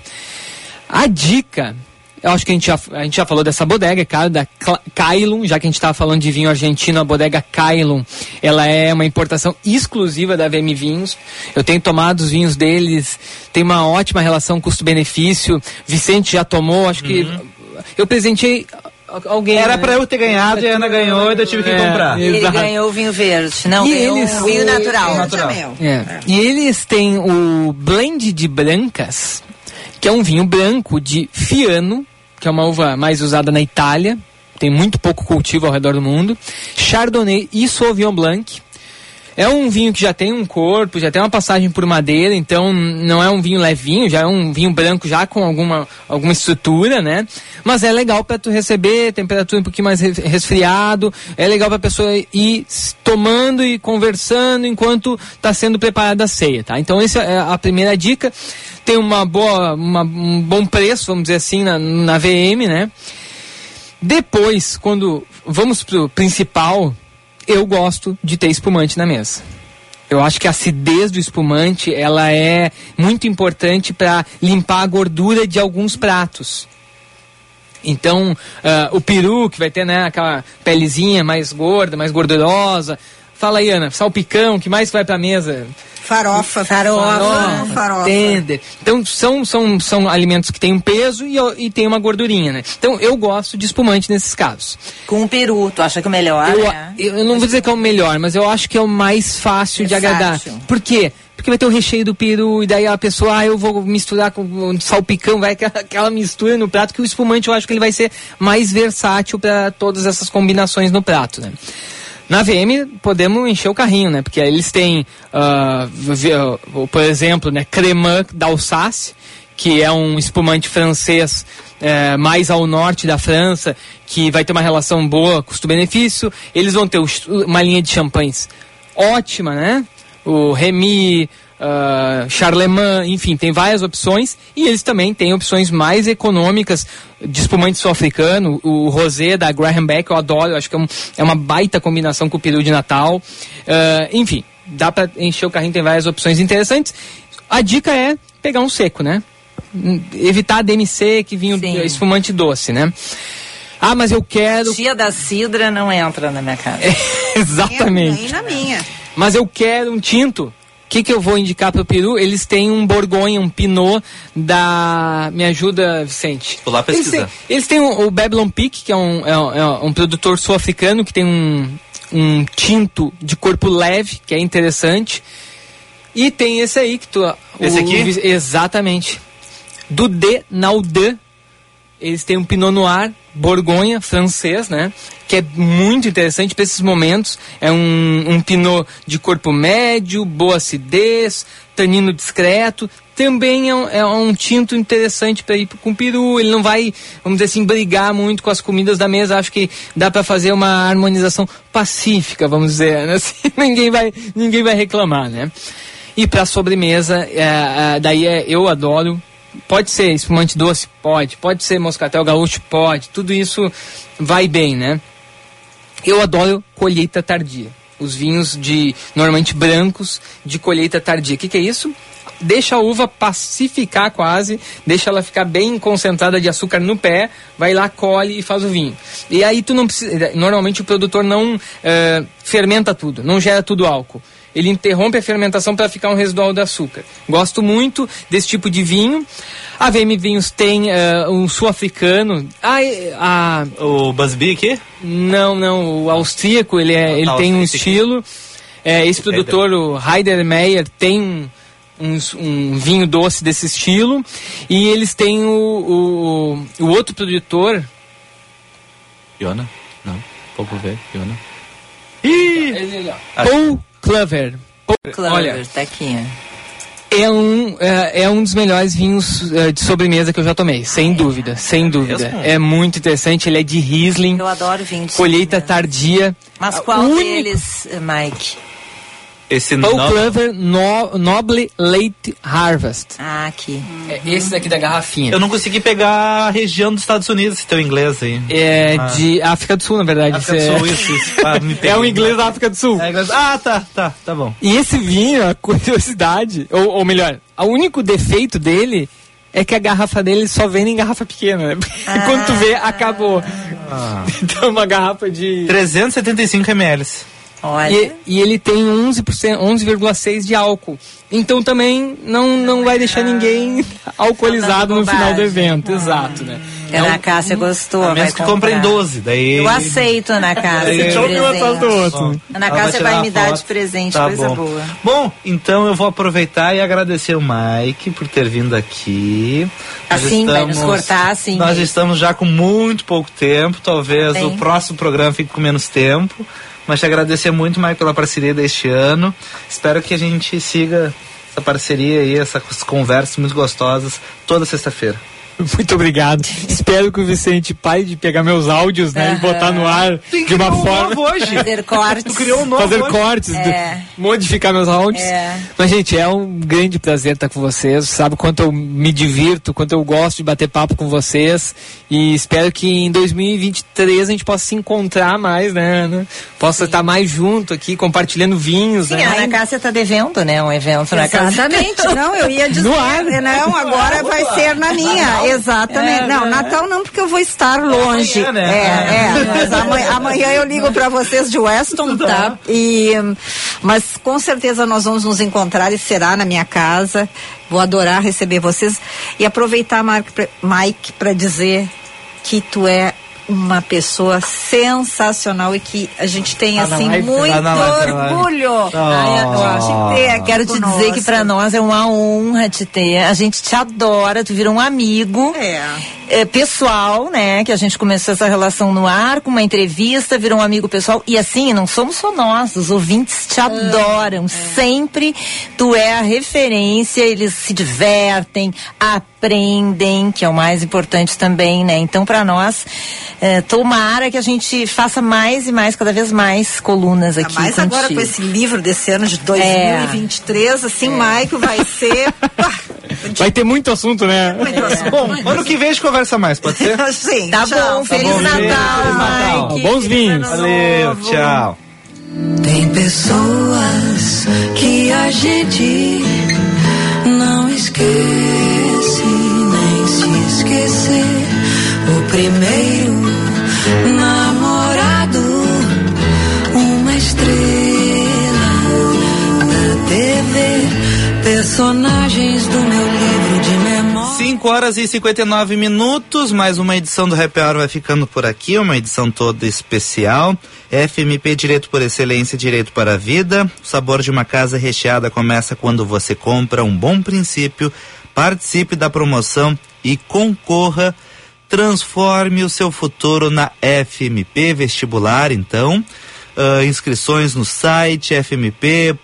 A dica, eu acho que a gente já, a gente já falou dessa bodega, é claro, da Kailun, já que a gente estava falando de vinho argentino, a bodega Kailun, ela é uma importação exclusiva da VM Vinhos. Eu tenho tomado os vinhos deles, tem uma ótima relação custo-benefício. Vicente já tomou, acho que eu presenteei a- alguém. Era né? pra eu ter ganhado e a Ana ganhou e eu tive que É, comprar. Ele exato. ganhou o vinho verde. Não, E eles- o vinho natural. Natural. É. E eles têm o blend de brancas, é um vinho branco de Fiano, que é uma uva mais usada na Itália, tem muito pouco cultivo ao redor do mundo, Chardonnay e Sauvignon Blanc. É um vinho que já tem um corpo, já tem uma passagem por madeira, então não é um vinho levinho, já é um vinho branco já com alguma, alguma estrutura, né? Mas é legal para tu receber, temperatura um pouquinho mais re- resfriado, é legal para pessoa ir tomando e conversando enquanto está sendo preparada a ceia, tá? Então essa é a primeira dica. Tem uma boa, uma- um bom preço, vamos dizer assim, na, na VM, né? Depois, quando vamos pro principal, eu gosto de ter espumante na mesa. Eu acho que a acidez do espumante ela é muito importante para limpar a gordura de alguns pratos. Então, ah, o peru, que vai ter né, aquela pelezinha mais gorda, mais gordurosa. Fala aí, Ana, salpicão, que mais vai para a mesa? Farofa. Farofa. Farofa. Tender. Então, são, são, são alimentos que têm um peso e, e tem uma gordurinha, né? Então, eu gosto de espumante nesses casos. Com o peru, tu acha que é o melhor, Eu, né? eu não vou dizer que é o melhor, mas eu acho que é o mais fácil de Versátil. agradar. Por quê? Porque vai ter o recheio do peru, e daí a pessoa, ah, eu vou misturar com um salpicão, vai aquela, aquela mistura no prato, que o espumante eu acho que ele vai ser mais versátil para todas essas combinações no prato, né? Na VM podemos encher o carrinho, né? Porque eles têm, ah, por exemplo, né, Cremant d'Alsace, que é um espumante francês eh, mais ao norte da França, que vai ter uma relação boa custo-benefício. Eles vão ter uma linha de champanhes ótima, né? O Remy, ah, Charlemagne, enfim, tem várias opções. E eles também têm opções mais econômicas de espumante sul-africano. O rosé da Graham Beck eu adoro, eu acho que é, um- é uma baita combinação com o peru de Natal. Ah, enfim, dá para encher o carrinho, tem várias opções interessantes. A dica é pegar um seco, né? Evitar DMC, que vinha Sim. espumante doce, né? Ah, mas eu quero. Tia da cidra não entra na minha casa. Exatamente. Nem na minha. Mas eu quero um tinto. O que, que eu vou indicar para o Peru? Eles têm um Borgonha, um Pinot da. Me ajuda, Vicente. Vou lá Eles pesquisar. têm, eles têm o, o Babylon Peak, que é um, é um, é um produtor sul-africano que tem um, um tinto de corpo leve, que é interessante. E tem esse aí que tu. Esse aqui? Vi- exatamente. Do D Naudin. Eles têm um Pinot Noir Borgonha francês, né? Que é muito interessante para esses momentos. É um, um Pinot de corpo médio, boa acidez, tanino discreto. Também é um, é um tinto interessante para ir com peru. Ele não vai, vamos dizer assim, brigar muito com as comidas da mesa. Acho que dá para fazer uma harmonização pacífica, vamos dizer. Né? Assim, ninguém, vai, ninguém vai reclamar, né? E para sobremesa, é, é, daí é, eu adoro. Pode ser espumante doce? Pode. Pode ser moscatel gaúcho? Pode. Tudo isso vai bem, né? Eu adoro colheita tardia. Os vinhos de normalmente brancos de colheita tardia. O que, que é isso? Deixa a uva pacificar quase, deixa ela ficar bem concentrada de açúcar no pé, vai lá, colhe e faz o vinho. E aí tu não precisa. Normalmente o produtor não eh, fermenta tudo, não gera tudo álcool. Ele interrompe a fermentação para ficar um residual de açúcar. Gosto muito desse tipo de vinho. A VM Vinhos tem eh, um sul-africano. Ah, a, O Busby aqui? não, não, o austríaco, ele, é, ele tá, tem um estilo. É, esse produtor, o Heider Meyer, tem um, um vinho doce desse estilo. E eles têm o, o, o outro produtor. Iona? Não. Pouco ver, Iona. Ih! Paul Clover. Clover, Olha, aqui. é um, é, é um dos melhores vinhos é, de sobremesa que eu já tomei, sem dúvida, sem dúvida. É muito interessante, ele é de Riesling, Eu adoro vinho de colheita tardia. Mas qual única- deles, Mike? Esse Paul no- Clover no, Noble Late Harvest. Ah, aqui. É esse daqui da garrafinha. Eu não consegui pegar a região dos Estados Unidos, esse teu inglês aí. É Ah. de África do Sul, na verdade. África do Isso é- Sul, isso, isso. Ah, me é um inglês da África do Sul. É inglês- Ah, tá, tá, tá bom. E esse vinho, a curiosidade, ou, ou melhor, o único defeito dele é que a garrafa dele só vem em garrafa pequena, né? Quando tu vê, acabou. Ah. Então, uma garrafa de. 375 ml. E, e ele tem 11%, 11,6% de álcool. Então também não, não vai deixar ninguém alcoolizado no final do evento. Exato, né? A Ana Cássia gostou. A menos vai que comprem comprar. 12, daí... Eu aceito, Ana Cássia. Bom, Ana Cássia vai a me dar de presente, Tá coisa bom. boa. Bom, então eu vou aproveitar e agradecer o Mike por ter vindo aqui. Nós Assim, vai nos cortar, assim Nós mesmo. estamos já com muito pouco tempo, talvez Bem. o próximo programa fique com menos tempo. Mas te agradecer muito, Mike, pela parceria deste ano. Espero que a gente siga essa parceria aí, essas conversas muito gostosas toda sexta-feira. Muito obrigado. Espero que o Vicente pare de pegar meus áudios, né? E botar no ar de uma forma. hoje. Fazer cortes. Tu criou um novo Fazer hoje. cortes, É. modificar meus áudios. É. Mas, gente, é um grande prazer estar com vocês. Sabe quanto eu me divirto, quanto eu gosto de bater papo com vocês. E espero que em 2023 a gente possa se encontrar mais, né, Ana? Possa estar mais junto aqui, compartilhando vinhos, Sim, né? a Ana Cássia tá devendo, né? Um evento na casa. Exatamente, não, eu ia dizer, No ar. não, agora vai ser na minha, exatamente. É, não, né? Natal não, porque eu vou estar longe. amanhã, né? É, é, mas amanhã, amanhã eu ligo pra vocês de Weston, tá? E, mas com certeza nós vamos nos encontrar e será na minha casa. Vou adorar receber vocês e aproveitar, Mike, para dizer que tu é uma pessoa sensacional e que a gente tem Tá assim muito tá tá na live. orgulho de te ter Quero te dizer que pra nós é uma honra te ter. A gente te adora, tu virou um amigo. É. é, pessoal, né? Que a gente começou essa relação no ar, com uma entrevista, virou um amigo pessoal. E assim, não somos só nós, os ouvintes te adoram. Sempre tu é a referência, eles se divertem, aprendem, que é o mais importante também, né? Então, pra nós, é, tomara que a gente faça mais e mais, cada vez mais colunas aqui. Mais agora com esse livro desse ano de 2023, assim, Maico vai ser. Vai ter muito assunto, né? Bom, ano que vem a gente conversa mais, pode ser? Sim, Tá tchau. bom, Feliz bom, Natal, Feliz Natal. Mike. Bons vinhos. Valeu, tchau. Tem pessoas que a gente não esquece, nem se esquecer. O primeiro 5 horas e 59 minutos, mais uma edição do Happy Hour vai ficando por aqui, uma edição toda especial. FMP Direito por Excelência e Direito para a Vida. O sabor de uma casa recheada começa quando você compra um bom princípio. Participe da promoção e concorra. Transforme o seu futuro na FMP Vestibular, então. Ah, inscrições no site fmp.edu.br.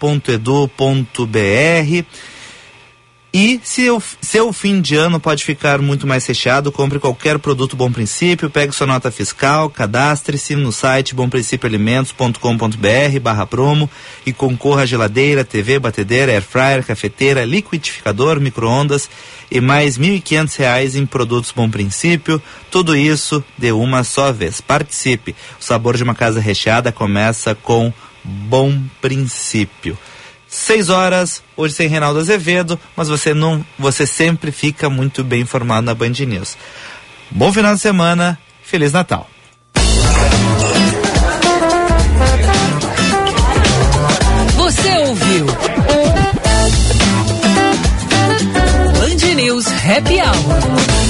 E se o seu fim de ano pode ficar muito mais recheado, compre qualquer produto Bom Princípio, pegue sua nota fiscal, cadastre-se no site bomprincipioalimentos.com.br barra promo e concorra a geladeira, TV, batedeira, air fryer, cafeteira, liquidificador, micro-ondas e mais 1.500 reais em produtos Bom Princípio. Tudo isso de uma só vez. Participe. O sabor de uma casa recheada começa com Bom Princípio. Seis horas, hoje sem Reinaldo Azevedo, mas você não, você sempre fica muito bem informado na Band News. Bom final de semana, Feliz Natal. Você ouviu? Band News Happy Hour.